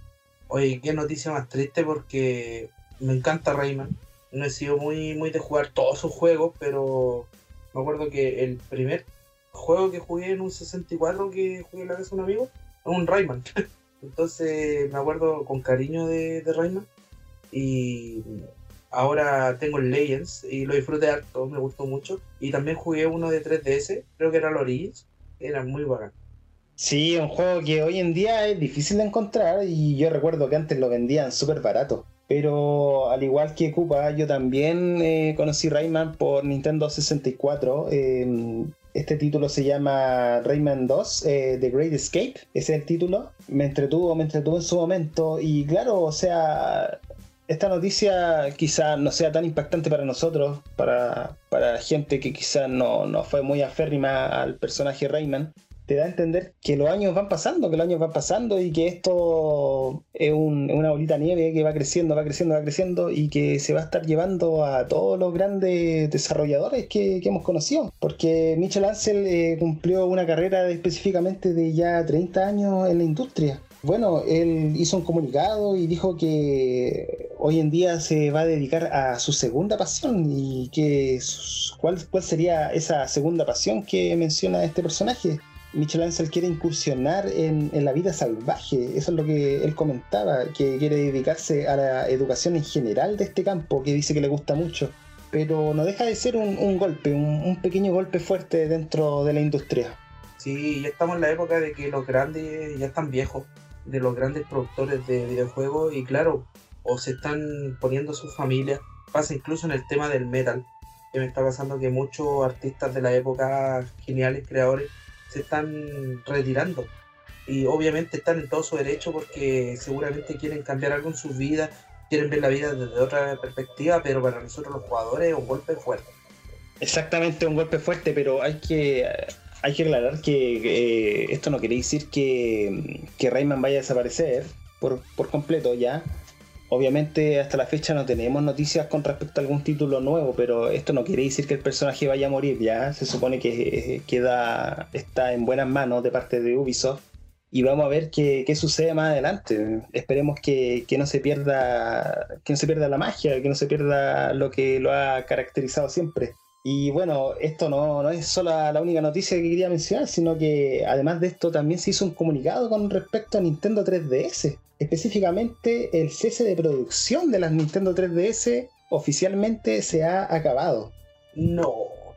Oye, qué noticia más triste porque me encanta Rayman. No he sido muy, muy de jugar todos sus juegos, pero me acuerdo que el primer juego que jugué en un 64 que jugué en la casa de un amigo es un Rayman. (laughs) Entonces me acuerdo con cariño de, de Rayman. Y ahora tengo el Legends y lo disfruté harto, me gustó mucho. Y también jugué uno de 3DS, creo que era el Origins, era muy bacán. Sí, un juego que hoy en día es difícil de encontrar y yo recuerdo que antes lo vendían súper barato. Pero al igual que Koopa, yo también eh, conocí Rayman por Nintendo 64. Eh, este título se llama Rayman 2, eh, The Great Escape, ese es el título. Me entretuvo, me entretuvo en su momento y claro, o sea, esta noticia quizá no sea tan impactante para nosotros, para, para gente que quizás no, no fue muy aférrima al personaje Rayman te da a entender que los años van pasando, que los años van pasando y que esto es un- una bolita nieve que va creciendo, va creciendo, va creciendo y que se va a estar llevando a todos los grandes desarrolladores que, hemos conocido. Porque Michel Ansel eh, cumplió una carrera específicamente de ya 30 años en la industria. Bueno, él hizo un comunicado y dijo que hoy en día se va a dedicar a su segunda pasión y que cuál, cuál sería esa segunda pasión que menciona este personaje. Michel Ansel quiere incursionar en, la vida salvaje, eso es lo que él comentaba, que quiere dedicarse a la educación en general de este campo, que dice que le gusta mucho, pero no deja de ser un, un golpe, un, un pequeño golpe fuerte dentro de la industria. Sí, ya estamos en la época de que los grandes ya están viejos, de los grandes productores de videojuegos y claro, o se están poniendo sus familias, pasa incluso en el tema del metal, que me está pasando que muchos artistas de la época, geniales creadores, se están retirando. Y obviamente están en todo su derecho porque seguramente quieren cambiar algo en sus vidas, quieren ver la vida desde otra perspectiva, pero para nosotros los jugadores es un golpe fuerte. Exactamente, un golpe fuerte, pero hay que, hay que aclarar que eh, esto no quiere decir que, que Rayman vaya a desaparecer por, por completo ya. Obviamente hasta la fecha no tenemos noticias con respecto a algún título nuevo, pero esto no quiere decir que el personaje vaya a morir ya. Se supone que eh, queda, está en buenas manos de parte de Ubisoft. Y vamos a ver qué, sucede más adelante. Esperemos que, que no se pierda. que no se pierda la magia, que no se pierda lo que lo ha caracterizado siempre. Y bueno, esto no, no es solo la única noticia que quería mencionar, sino que además de esto también se hizo un comunicado con respecto a Nintendo 3DS. Específicamente el cese de producción de las Nintendo 3DS oficialmente se ha acabado. No,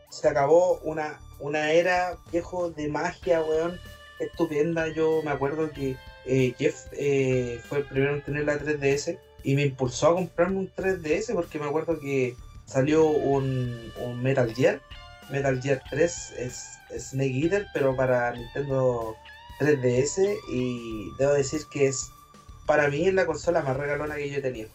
se acabó una, una era viejo de magia, weón, estupenda. Yo me acuerdo que eh, Jeff eh, fue el primero en tener la 3DS y me impulsó a comprarme un 3DS porque me acuerdo que salió un, Metal Gear, Metal Gear 3 es, es Snake Eater, pero para Nintendo 3DS y debo decir que es para mí es la consola más regalona que yo he tenido.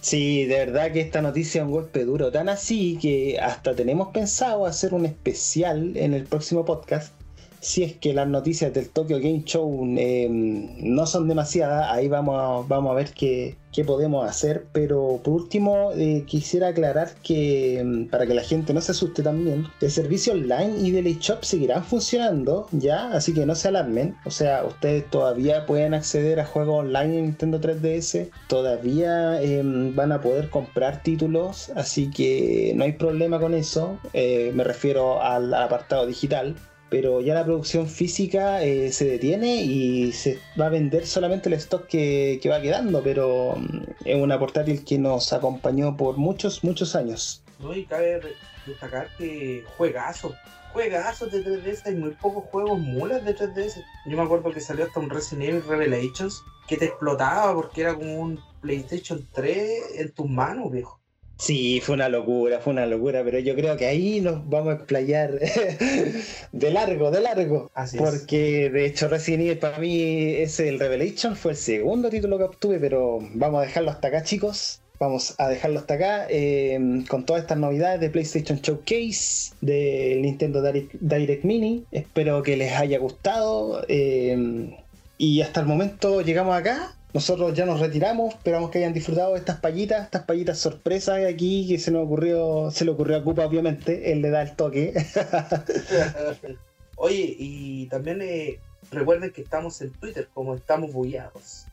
Sí, de verdad que esta noticia es un golpe duro, tan así que hasta tenemos pensado hacer un especial en el próximo podcast si es que las noticias del Tokyo Game Show eh, no son demasiadas, ahí vamos a, vamos a ver qué, podemos hacer. Pero por último, eh, quisiera aclarar que mm, para que la gente no se asuste también, el servicio online y del eShop seguirán funcionando, ¿ya? Así que no se alarmen. O sea, ustedes todavía pueden acceder a juegos online en Nintendo 3DS, todavía em, van a poder comprar títulos, así que no hay problema con eso. Eh, me refiero al apartado digital pero ya la producción física eh, se detiene y se va a vender solamente el stock que, va quedando, pero mm, es una portátil que nos acompañó por muchos, muchos años. No, y cabe destacar que juegazos, juegazos de 3DS, hay muy pocos juegos mulas de 3DS. Yo me acuerdo que salió hasta un Resident Evil Revelations que te explotaba porque era como un PlayStation 3 en tus manos, viejo. Sí, fue una locura, fue una locura, pero yo creo que ahí nos vamos a explayar (laughs) de largo, de largo. Así porque de hecho Resident Evil para mí es el Revelation, fue el segundo título que obtuve, pero vamos a dejarlo hasta acá chicos. Vamos a dejarlo hasta acá eh, con todas estas novedades de PlayStation Showcase, del Nintendo Direct, Mini. Espero que les haya gustado. Eh, y hasta el momento llegamos acá. Nosotros ya nos retiramos, esperamos que hayan disfrutado de estas payitas, estas payitas sorpresas aquí que se nos ocurrió, se le ocurrió a Cupa, obviamente, él le da el toque. (laughs) Oye, y también eh, recuerden que estamos en Twitter como estamos bullados.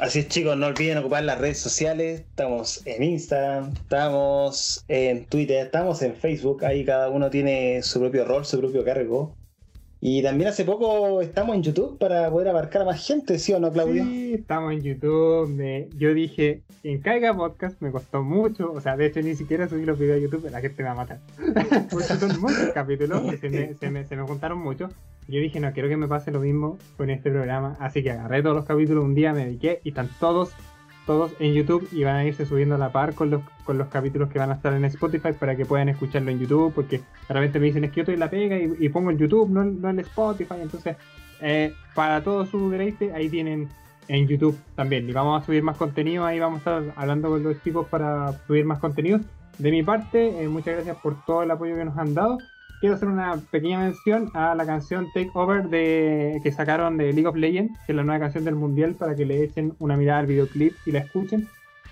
Así es chicos, no olviden ocupar las redes sociales, estamos en Instagram, estamos en Twitter, estamos en Facebook, ahí cada uno tiene su propio rol, su propio cargo. Y también hace poco estamos en YouTube para poder abarcar a más gente, ¿sí o no, Claudio? Sí, estamos en YouTube. yo dije, en Caiga Podcast me costó mucho. O sea, de hecho, ni siquiera subí los videos a YouTube, la gente me va a matar. (laughs) Son muchos capítulos se me, se, me, se me juntaron mucho. Yo dije, no quiero que me pase lo mismo con este programa. Así que agarré todos los capítulos un día, me dediqué y están todos todos en YouTube y van a irse subiendo a la par con los, con los capítulos que van a estar en Spotify para que puedan escucharlo en YouTube, porque realmente me dicen es que yo estoy la pega y, pongo en YouTube, no, no en Spotify, entonces eh, para todo su deleite ahí tienen en YouTube también. Y vamos a subir más contenido, ahí vamos a estar hablando con los chicos para subir más contenidos. De mi parte, eh, muchas gracias por todo el apoyo que nos han dado quiero hacer una pequeña mención a la canción Take Over de, que sacaron de League of Legends, que es la nueva canción del mundial, para que le echen una mirada al videoclip y la escuchen.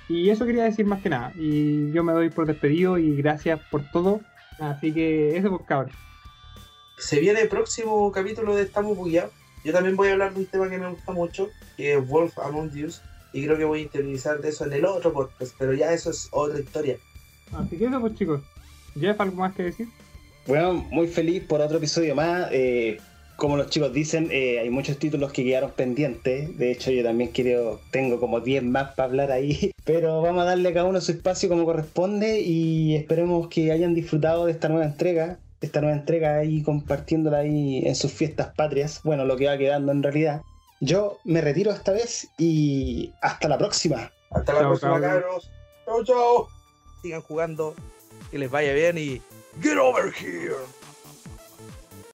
Y eso quería decir más que nada. Y yo me doy por despedido y gracias por todo. Así que eso pues cabrón. Se viene el próximo capítulo de Estamos Bugueados. Yo también voy a hablar de un tema que me gusta mucho, que es Wolf Among Us. Y creo que voy a interiorizar de eso en el otro podcast, pero ya eso es otra historia. Así que eso pues chicos. ¿Jeff algo más que decir? Bueno, muy feliz por otro episodio más. Eh, como los chicos dicen, eh, hay muchos títulos que quedaron pendientes. De hecho, yo también quiero, tengo como 10 más para hablar ahí. (laughs) Pero vamos a darle a cada uno su espacio como corresponde y esperemos que hayan disfrutado de esta nueva entrega. Esta nueva entrega ahí compartiéndola ahí en sus fiestas patrias. Bueno, lo que va quedando en realidad. Yo me retiro esta vez y hasta la próxima. Hasta la próxima, cabros. Chao, chao. Sigan jugando, que les vaya bien y Get over here!